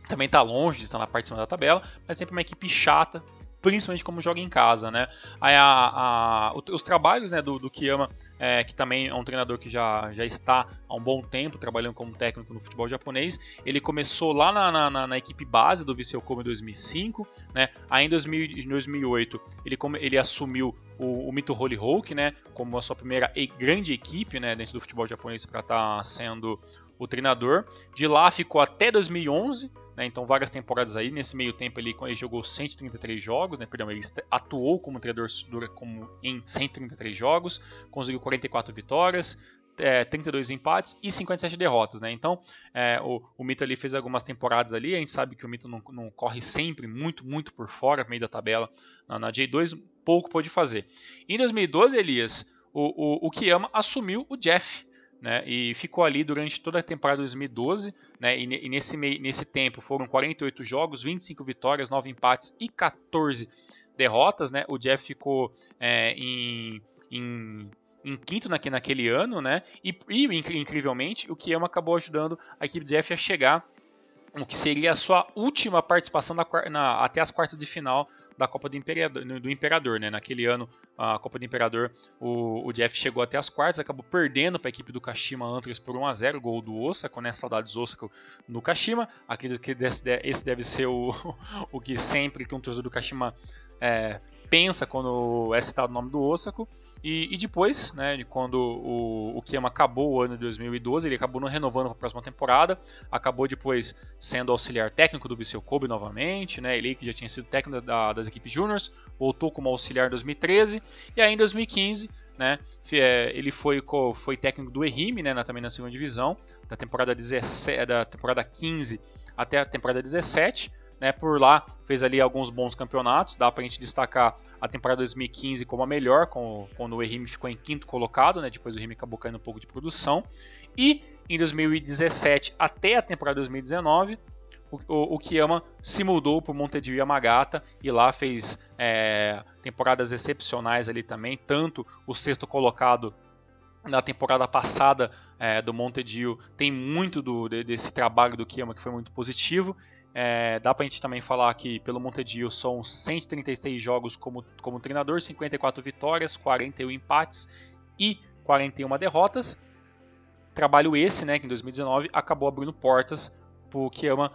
B: também está longe de estar na parte de cima da tabela, mas sempre uma equipe chata, principalmente como joga em casa, né? Aí a, a, os trabalhos né, do, do Kiyama, é, que também é um treinador que já, já está há um bom tempo trabalhando como técnico no futebol japonês, ele começou lá na, na, na equipe base do Viseu Kobe em 2005, né? Aí em 2000, 2008 ele, ele assumiu o, o Mito Holy Hulk, né? Como a sua primeira grande equipe, né? Dentro do futebol japonês para estar tá sendo o treinador. De lá ficou até 2011, né, então várias temporadas aí. Nesse meio tempo ele, ele jogou 133 jogos, né, perdão, ele atuou como treinador como em 133 jogos, conseguiu 44 vitórias, é, 32 empates e 57 derrotas, né? Então, é, o, o, Mito ali fez algumas temporadas ali, a gente sabe que o Mito não, não corre sempre muito, muito por fora, meio da tabela. Na, na, J2, pouco pôde fazer. Em 2012, Elias, o, o, o Kiyama assumiu o Jeff, né, e ficou ali durante toda a temporada 2012, né, e, e nesse, nesse tempo foram 48 jogos, 25 vitórias, 9 empates e 14 derrotas. Né, o Jeff ficou é, em, em, em, quinto naquele ano, né, e, e incrivelmente o Kiyama acabou ajudando a equipe do Jeff a chegar o que seria a sua última participação na, até as quartas de final da Copa do Imperador. Do Imperador né? Naquele ano, a Copa do Imperador, o, o Jeff chegou até as quartas, acabou perdendo para a equipe do Kashima Antlers por 1 a 0 gol do Osaka, né? Saudades Osaka no Kashima. Acredito que esse deve ser o, o que sempre que um torcedor do Kashima é, pensa quando é citado o nome do Osako. E, e depois, né, quando o, o Kiyama acabou o ano de 2012, ele acabou não renovando para a próxima temporada, acabou depois sendo auxiliar técnico do Viseu Kobe novamente, né, ele que já tinha sido técnico da, das equipes juniors, voltou como auxiliar em 2013, e aí em 2015 né? É, ele foi, foi técnico do Ehime, né, também na segunda divisão, da temporada, 17, da temporada 15 até a temporada 17. Né, por lá fez ali alguns bons campeonatos, dá para a gente destacar a temporada 2015 como a melhor, com, quando o Ehime ficou em quinto colocado, né, depois o Ehime acabou caindo um pouco de produção. E em 2017 até a temporada 2019, o, o, o Kiyama se mudou para o Montedio Yamagata e lá fez é, temporadas excepcionais ali também, tanto o sexto colocado na temporada passada é, do Montedio tem muito do, desse trabalho do Kiyama que foi muito positivo é, dá pra gente também falar que pelo Montedio são 136 jogos como, como treinador, 54 vitórias, 41 empates e 41 derrotas. Trabalho esse, né, que em 2019 acabou abrindo portas para o Kiyama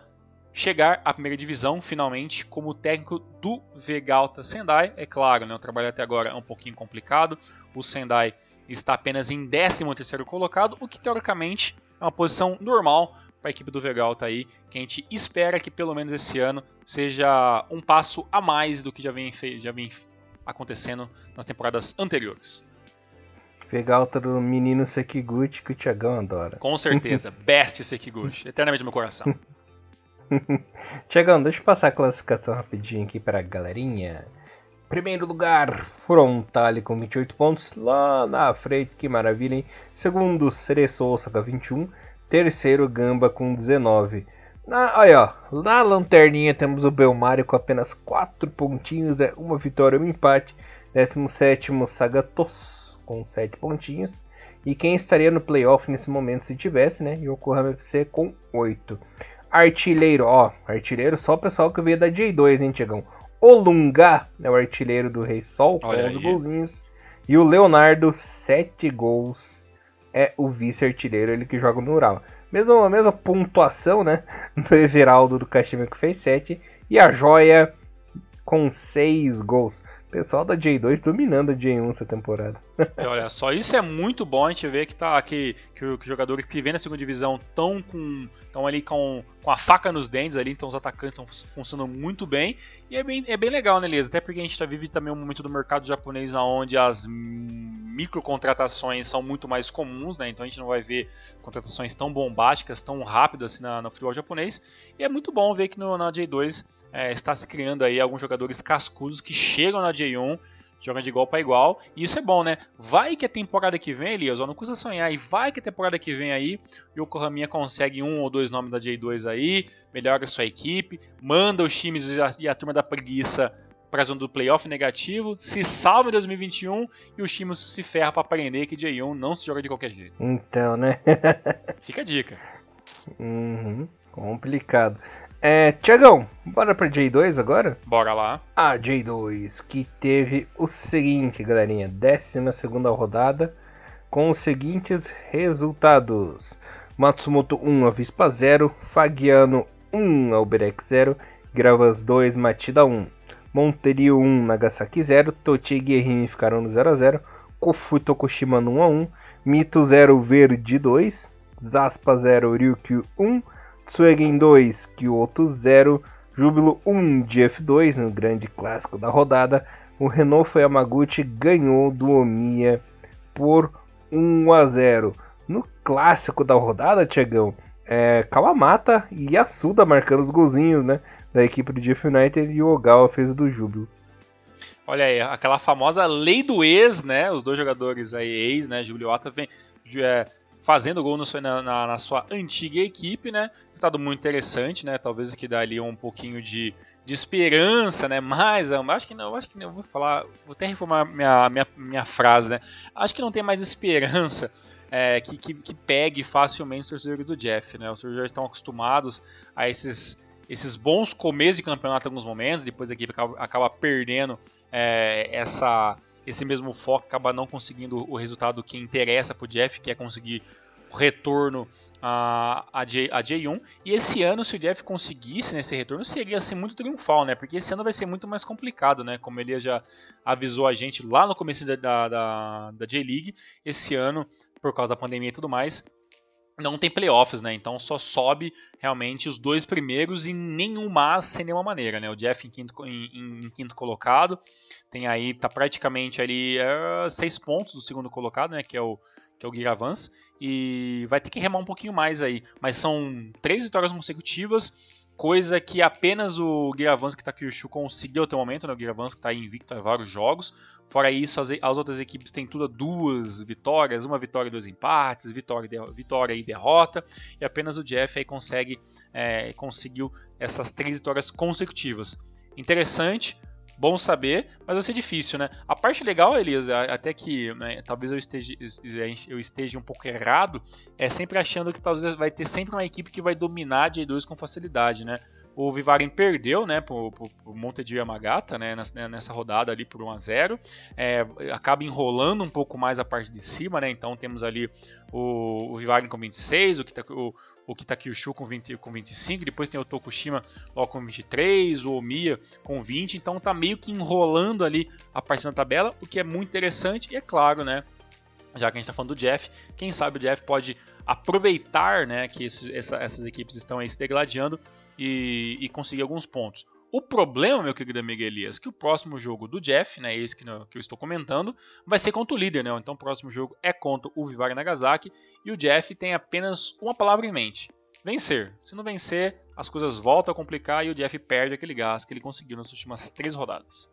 B: chegar à primeira divisão finalmente como técnico do Vegalta Sendai. É claro, né, o trabalho até agora é um pouquinho complicado. O Sendai está apenas em 13º colocado, o que teoricamente é uma posição normal para a equipe do Vegalta aí, que a gente espera que pelo menos esse ano seja um passo a mais do que já vem, já vem acontecendo nas temporadas anteriores.
A: Vegalta do menino Sekiguchi que o Thiagão adora.
B: Com certeza, best Sekiguchi, eternamente no meu coração.
A: Tiagão, deixa eu passar a classificação rapidinho aqui para a galerinha. Primeiro lugar, Frontale com 28 pontos, lá na frente, que maravilha, hein? Segundo, Cereço Osaka 21. Terceiro, Gamba com 19. Na, aí, ó, na lanterninha temos o Belmário com apenas 4 pontinhos, é uma vitória e um empate. 17, Sagatos com 7 pontinhos. E quem estaria no playoff nesse momento se tivesse, né? Yokohama FC com 8. Artilheiro, ó, artilheiro só o pessoal que veio da J2, hein, Tiagão? Olunga é o artilheiro do Rei Sol, com 11 golzinhos. E o Leonardo, 7 gols, é o vice-artilheiro, ele que joga no Ural. Mesma, mesma pontuação, né, do Everaldo do Kashima que fez 7. E a Joia com 6 gols. Pessoal da J2 dominando a J1 essa temporada.
B: olha só, isso é muito bom a gente ver que, tá, que, que, que jogadores que vêm na segunda divisão estão com, tão ali com, com a faca nos dentes ali, então os atacantes estão funcionando muito bem. E é bem, é bem legal, né, Elias? Até porque a gente tá, vive também um momento do mercado japonês onde as microcontratações são muito mais comuns, né? Então a gente não vai ver contratações tão bombásticas, tão rápidas assim na, no futebol japonês. E é muito bom ver que no, na J2 é, está se criando aí alguns jogadores cascudos que chegam na J1 jogam de igual para igual, e isso é bom, né? Vai que a temporada que vem, Elias, ó, não custa sonhar, e vai que a temporada que vem aí, o Yokohama consegue um ou dois nomes da J2 aí, melhora sua equipe, manda os times e a, e a turma da preguiça para a zona do playoff negativo, se salva em 2021 e os times se ferram para aprender que J1 não se joga de qualquer jeito.
A: Então, né?
B: Fica a dica.
A: Uhum, complicado. É, Tiagão, bora pra J2 agora?
B: Bora lá.
A: A J2 que teve o seguinte, galerinha: 12 rodada com os seguintes resultados: Matsumoto 1, Avispa 0, Fagiano 1, Alberex 0, Gravas 2, Matida 1, Monterio 1, Nagasaki 0, Tochi e Guerrini ficaram no 0x0, Kofu e Tokushima no 1x1, Mito 0, Verde 2, Zaspa 0, Ryukyu 1, Tsuegen 2, Kyoto 0, Júbilo 1 de F2 no grande clássico da rodada. O Renault foi Yamaguchi ganhou do Omiya por 1 a 0. No clássico da rodada, Tiagão, é, Kawamata e Yasuda marcando os golzinhos, né? Da equipe do Jeff United e o Ogawa fez do Júbilo.
B: Olha aí, aquela famosa lei do ex, né? Os dois jogadores aí, ex, né? Ota vem, é, fazendo gol no, na, na, na, sua antiga equipe, né? Estado muito interessante, né? Talvez que dá ali um pouquinho de, de esperança, né? Mas acho que não, acho que não, vou falar, vou até reformar minha, minha, minha frase, né? Acho que não tem mais esperança é, que, que, que, pegue facilmente os torcedores do Jeff, né? Os torcedores estão acostumados a esses esses bons começos de campeonato em alguns momentos, depois a equipe acaba, acaba perdendo é, essa, esse mesmo foco, acaba não conseguindo o resultado que interessa para o Jeff, que é conseguir o retorno a, a, J, a J1. E esse ano, se o Jeff conseguisse nesse retorno, seria assim, muito triunfal, né? Porque esse ano vai ser muito mais complicado, né? Como ele já avisou a gente lá no começo da, da, da J-League, esse ano, por causa da pandemia e tudo mais, não tem playoffs, né? Então só sobe realmente os dois primeiros e nenhum mas sem nenhuma maneira, né? O Jeff em quinto, em, em quinto colocado tem aí tá praticamente ali é, seis pontos do segundo colocado, né? Que é o que é o Giravans e vai ter que remar um pouquinho mais aí, mas são três vitórias consecutivas coisa que apenas o Giravanski Takyushu conseguiu até o momento, né? o Giravanski está invicto em vários jogos. Fora isso, as, as, outras equipes têm tudo duas vitórias, uma vitória e dois empates, vitória e, vitória e derrota, e apenas o Jeff aí consegue, é, conseguiu essas três vitórias consecutivas. Interessante, bom saber, mas vai ser difícil, né? A parte legal, Elias, até que né, talvez eu esteja, eu esteja um pouco errado, é sempre achando que talvez vai ter sempre uma equipe que vai dominar a J2 com facilidade, né? O Vivaren perdeu, né, pro, pro, pro Monte Yamagata, né, nessa, nessa, rodada ali por 1 a 0 é, acaba enrolando um pouco mais a parte de cima, né, então temos ali o, o Vivaren com 26, o, Kita, o, o Kitakyushu com, 20, com 25, depois tem o Tokushima logo com 23, o Omiya com 20, então tá meio que enrolando ali a parte da tabela, o que é muito interessante e é claro, né, já que a gente está falando do Jeff, quem sabe o Jeff pode aproveitar né, que essa, essas equipes estão aí se degladiando e, e, conseguir alguns pontos. O problema, meu querido amigo Elias, que o próximo jogo do Jeff, né, esse que, que, eu estou comentando, vai ser contra o líder, né? Então o próximo jogo é contra o Vivar Nagasaki e o Jeff tem apenas uma palavra em mente: vencer. Se não vencer, as coisas voltam a complicar e o Jeff perde aquele gás que ele conseguiu nas últimas três rodadas.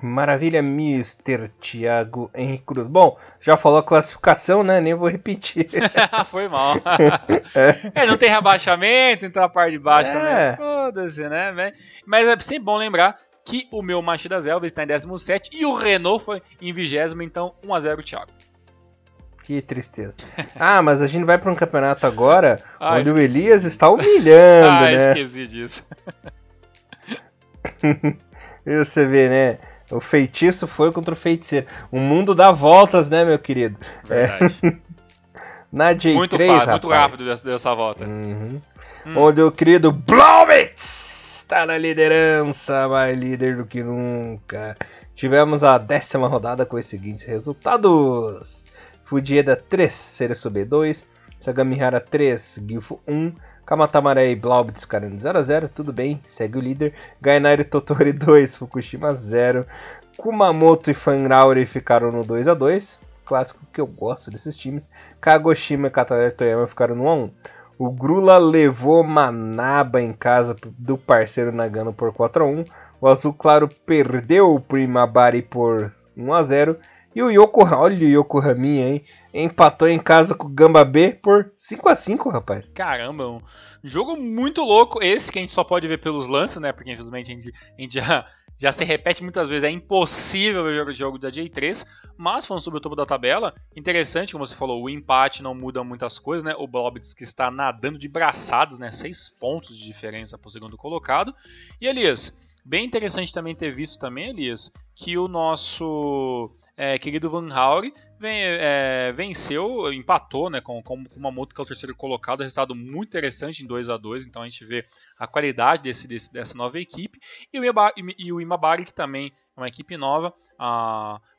A: Maravilha, Mr. Thiago Henrique Cruz. Bom, já falou a classificação, né? Nem vou repetir.
B: Foi mal. é. é. não tem rebaixamento, então a parte de baixo é. também. Foda-se, né? Mas é sempre bom lembrar que o meu Machida Elvis está em 17 e o Renault foi em 20, então 1x0 Thiago.
A: Que tristeza. Ah, mas a gente vai para um campeonato agora
B: Ah,
A: onde o
B: esqueci.
A: Elias está humilhando,
B: ah,
A: né?
B: esqueci disso.
A: E você vê, né? O feitiço foi contra o feiticeiro. O mundo dá voltas, né, meu querido?
B: Verdade.
A: Na J3,
B: muito fácil,
A: rapaz.
B: muito rápido dessa, dessa volta.
A: Uhum.
B: Hum.
A: Onde o querido Blobitz está na liderança, mais líder do que nunca. Tivemos a décima rodada com os seguintes resultados: Fudieda 3, Cereço B2, Sagamihara 3, Gifo 1, Kamatamaré e Blaubitz ficaram no 0x0, tudo bem, segue o líder. Gainari Totori 2, Fukushima 0, Kumamoto e Fanrauri ficaram no 2x2, clássico que eu gosto desses times. Kagoshima e Kataré Toyama ficaram no 1x1. O Grula levou Manaba em casa do parceiro Nagano por 4x1. O Azul Claro perdeu o Primabari por 1x0. E o Yokohama, olha o Yokohaminha, hein? Empatou em casa com o Gamba B por 5x5, rapaz.
B: Caramba, um jogo muito louco. Esse que a gente só pode ver pelos lances, né? Porque infelizmente a gente, a gente já, já se repete muitas vezes. É impossível ver o jogo, da J3. Mas falando sobre o topo da tabela, interessante, como você falou, o empate não muda muitas coisas, né? O Blobitz que está nadando de braçadas, né? Seis pontos de diferença para o segundo colocado. E Elias, bem interessante também ter visto também, Elias, que o nosso é, querido Van Hauri vem, é, venceu, empatou né, com, com o Mamoto, que é o terceiro colocado. Resultado muito interessante em 2 a 2 Então a gente vê a qualidade desse, desse, dessa nova equipe. E o, e o Imabari, que também é uma equipe nova,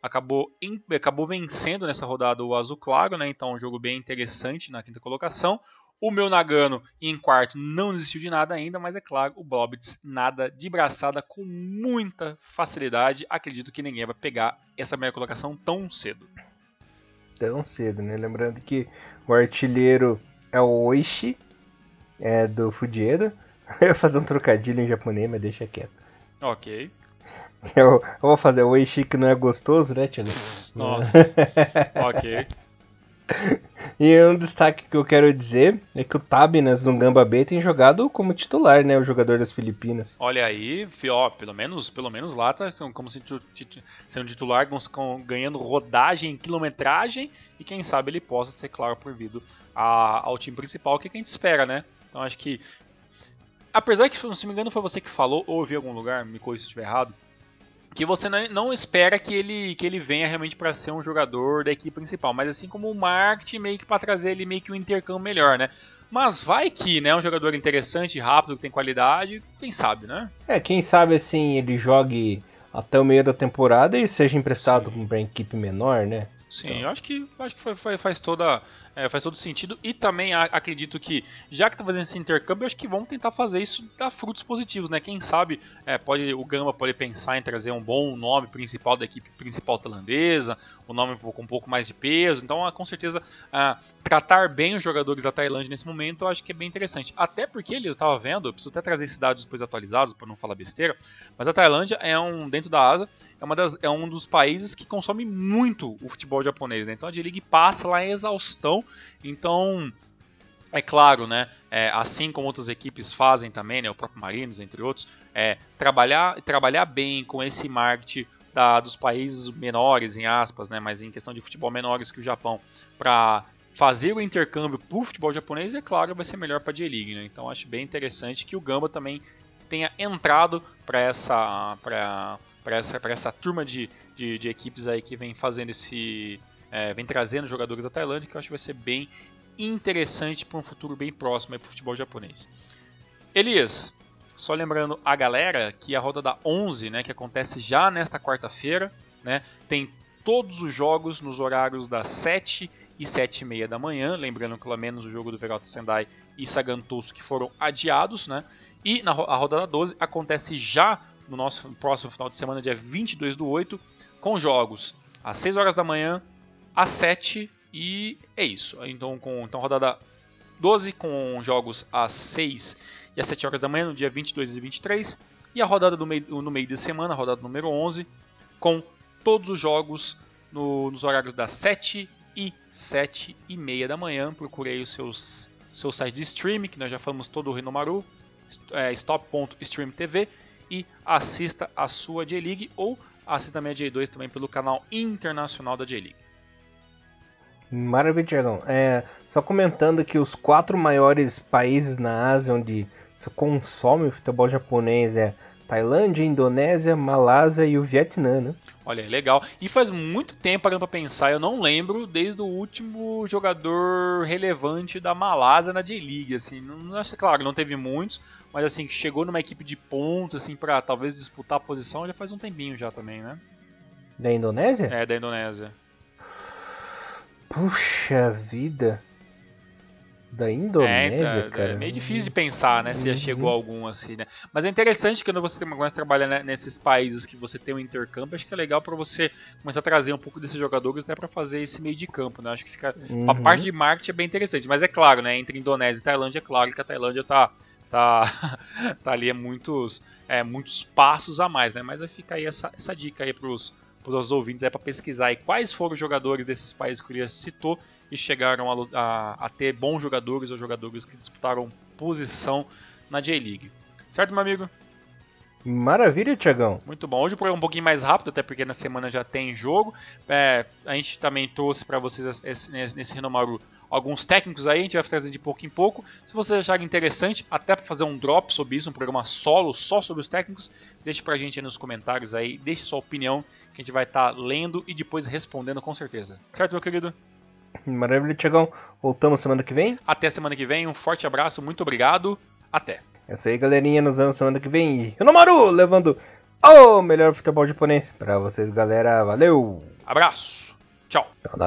B: acabou, em, acabou vencendo nessa rodada o Azul Claro. Né, então um jogo bem interessante na quinta colocação. O meu Nagano em quarto não desistiu de nada ainda, mas é claro, o Blobitz nada de braçada com muita facilidade. Acredito que ninguém vai pegar essa primeira colocação tão cedo.
A: Tão cedo, né? Lembrando que o artilheiro é o Oishi, é do Fujieda. Eu ia fazer um trocadilho em japonês, mas deixa quieto.
B: Ok.
A: Eu, eu vou fazer o Oishi que não é gostoso, né, Tio?
B: Nossa. ok.
A: E um destaque que eu quero dizer é que o Tabinas no Gamba B tem jogado como titular, né? O jogador das Filipinas.
B: Olha aí, ó, pelo menos, pelo menos lá tá como se sendo titular, ganhando rodagem, quilometragem e quem sabe ele possa ser claro a- ao time principal, que é que a gente espera, né? Então acho que apesar que, se não me engano, foi você que falou ou eu vi em algum lugar, me corrija se eu estiver errado, que você não, espera que ele, que ele venha realmente para ser um jogador da equipe principal, mas assim como o marketing meio que para trazer ele meio que um intercâmbio melhor, né? Mas vai que, né, um jogador interessante, rápido, que tem qualidade, quem sabe, né?
A: É, quem sabe assim ele jogue até o meio da temporada e seja emprestado para equipe menor, né?
B: Sim, eu acho que, acho que faz, toda, é, faz todo sentido. E também acredito que, já que tá fazendo esse intercâmbio, acho que vão tentar fazer isso dar frutos positivos, né? Quem sabe é, pode, o Gamba pode pensar em trazer um bom nome principal da equipe principal tailandesa, um nome com um pouco mais de peso. Então, ah, com certeza, ah, tratar bem os jogadores da Tailândia nesse momento eu acho que é bem interessante. Até porque, eu estava vendo, eu preciso até trazer esses dados depois atualizados para não falar besteira, mas a Tailândia é um, dentro da Ásia, é, uma das, é um dos países que consome muito o futebol japonês, né? Então a J-League passa lá em exaustão. Então, é claro, né? é, assim como outras equipes fazem também, né? O próprio Marinos, entre outros, é trabalhar, trabalhar bem com esse marketing da, dos países menores, em aspas, né? Mas em questão de futebol menores que o Japão, para fazer o intercâmbio para o futebol japonês, é claro, vai ser melhor para a J-League, né? Então acho bem interessante que o Gamba também tenha entrado para essa, essa, essa turma de, de, de equipes aí que vem fazendo esse. É, vem trazendo jogadores da Tailândia, que eu acho que vai ser bem interessante para um futuro bem próximo para o futebol japonês. Elias, só lembrando a galera que a rodada 11, né, que acontece já nesta quarta-feira, né, tem todos os jogos nos horários das 7 e 7 e meia da manhã, lembrando que pelo menos o jogo do Veralto Sendai e Sagantoso que foram adiados, né, e na a rodada 12 acontece já no nosso próximo final de semana, dia 22 do 8, com jogos às 6 horas da manhã, às 7 e é isso. Então, com então, rodada 12 com jogos às 6 e às 7 horas da manhã, no dia 22 e 23, e a rodada do meio, no meio de semana, a rodada número 11, com todos os jogos no- nos horários das 7 e 7 e meia da manhã. Procurei os seus seu site de streaming, que nós já falamos todo o Renomaru, é, stop.streamtv e assista a sua J-League ou assista a J2 também pelo canal internacional da J-League.
A: Maravilha, Tiagão. É, só comentando que os quatro maiores países na Ásia onde se consome o futebol japonês é Tailândia, Indonésia, Malásia e o Vietnã, né?
B: Olha, legal. E faz muito tempo, parando pra pensar, eu não lembro desde o último jogador relevante da Malásia na J-League, assim. Não, não, claro, não teve muitos, mas assim, que chegou numa equipe de ponta, assim, pra talvez disputar a posição, já faz um tempinho já também, né?
A: Da Indonésia?
B: É, da Indonésia.
A: Puxa vida. Da Indonésia, é, então, cara.
B: É meio difícil de pensar, né? Se uhum. já chegou algum assim, né? Mas é interessante que quando você começa a trabalhar nesses países que você tem um intercâmbio, acho que é legal para você começar a trazer um pouco desses jogadores até para fazer esse meio de campo, né? Acho que fica. Uhum. A parte de marketing é bem interessante. Mas é claro, né? Entre Indonésia e Tailândia, é claro que a Tailândia tá. Tá, tá ali é muitos, é, muitos passos a mais, né? Mas vai ficar aí essa, essa dica aí pros, para os ouvintes é para pesquisar quais foram os jogadores desses países que o Urias citou e chegaram a, a, a, ter bons jogadores ou jogadores que disputaram posição na J-League. Certo, meu amigo?
A: Maravilha, Tiagão.
B: Muito bom. Hoje o programa é um pouquinho mais rápido, até porque na semana já tem jogo. É, a gente também trouxe para vocês esse, nesse Renomaru alguns técnicos aí, a gente vai trazendo de pouco em pouco. Se vocês acharem interessante, até para fazer um drop sobre isso, um programa solo só sobre os técnicos, deixe para a gente aí nos comentários aí, deixe sua opinião, que a gente vai estar tá lendo e depois respondendo com certeza. Certo, meu querido?
A: Maravilha, Tiagão. Voltamos semana que vem?
B: Até semana que vem, um forte abraço, muito obrigado, até.
A: É isso aí, galerinha. Nos vemos semana que vem. Renomaru levando o melhor futebol japonês pra vocês, galera. Valeu!
B: Abraço! Tchau!
A: Tchau,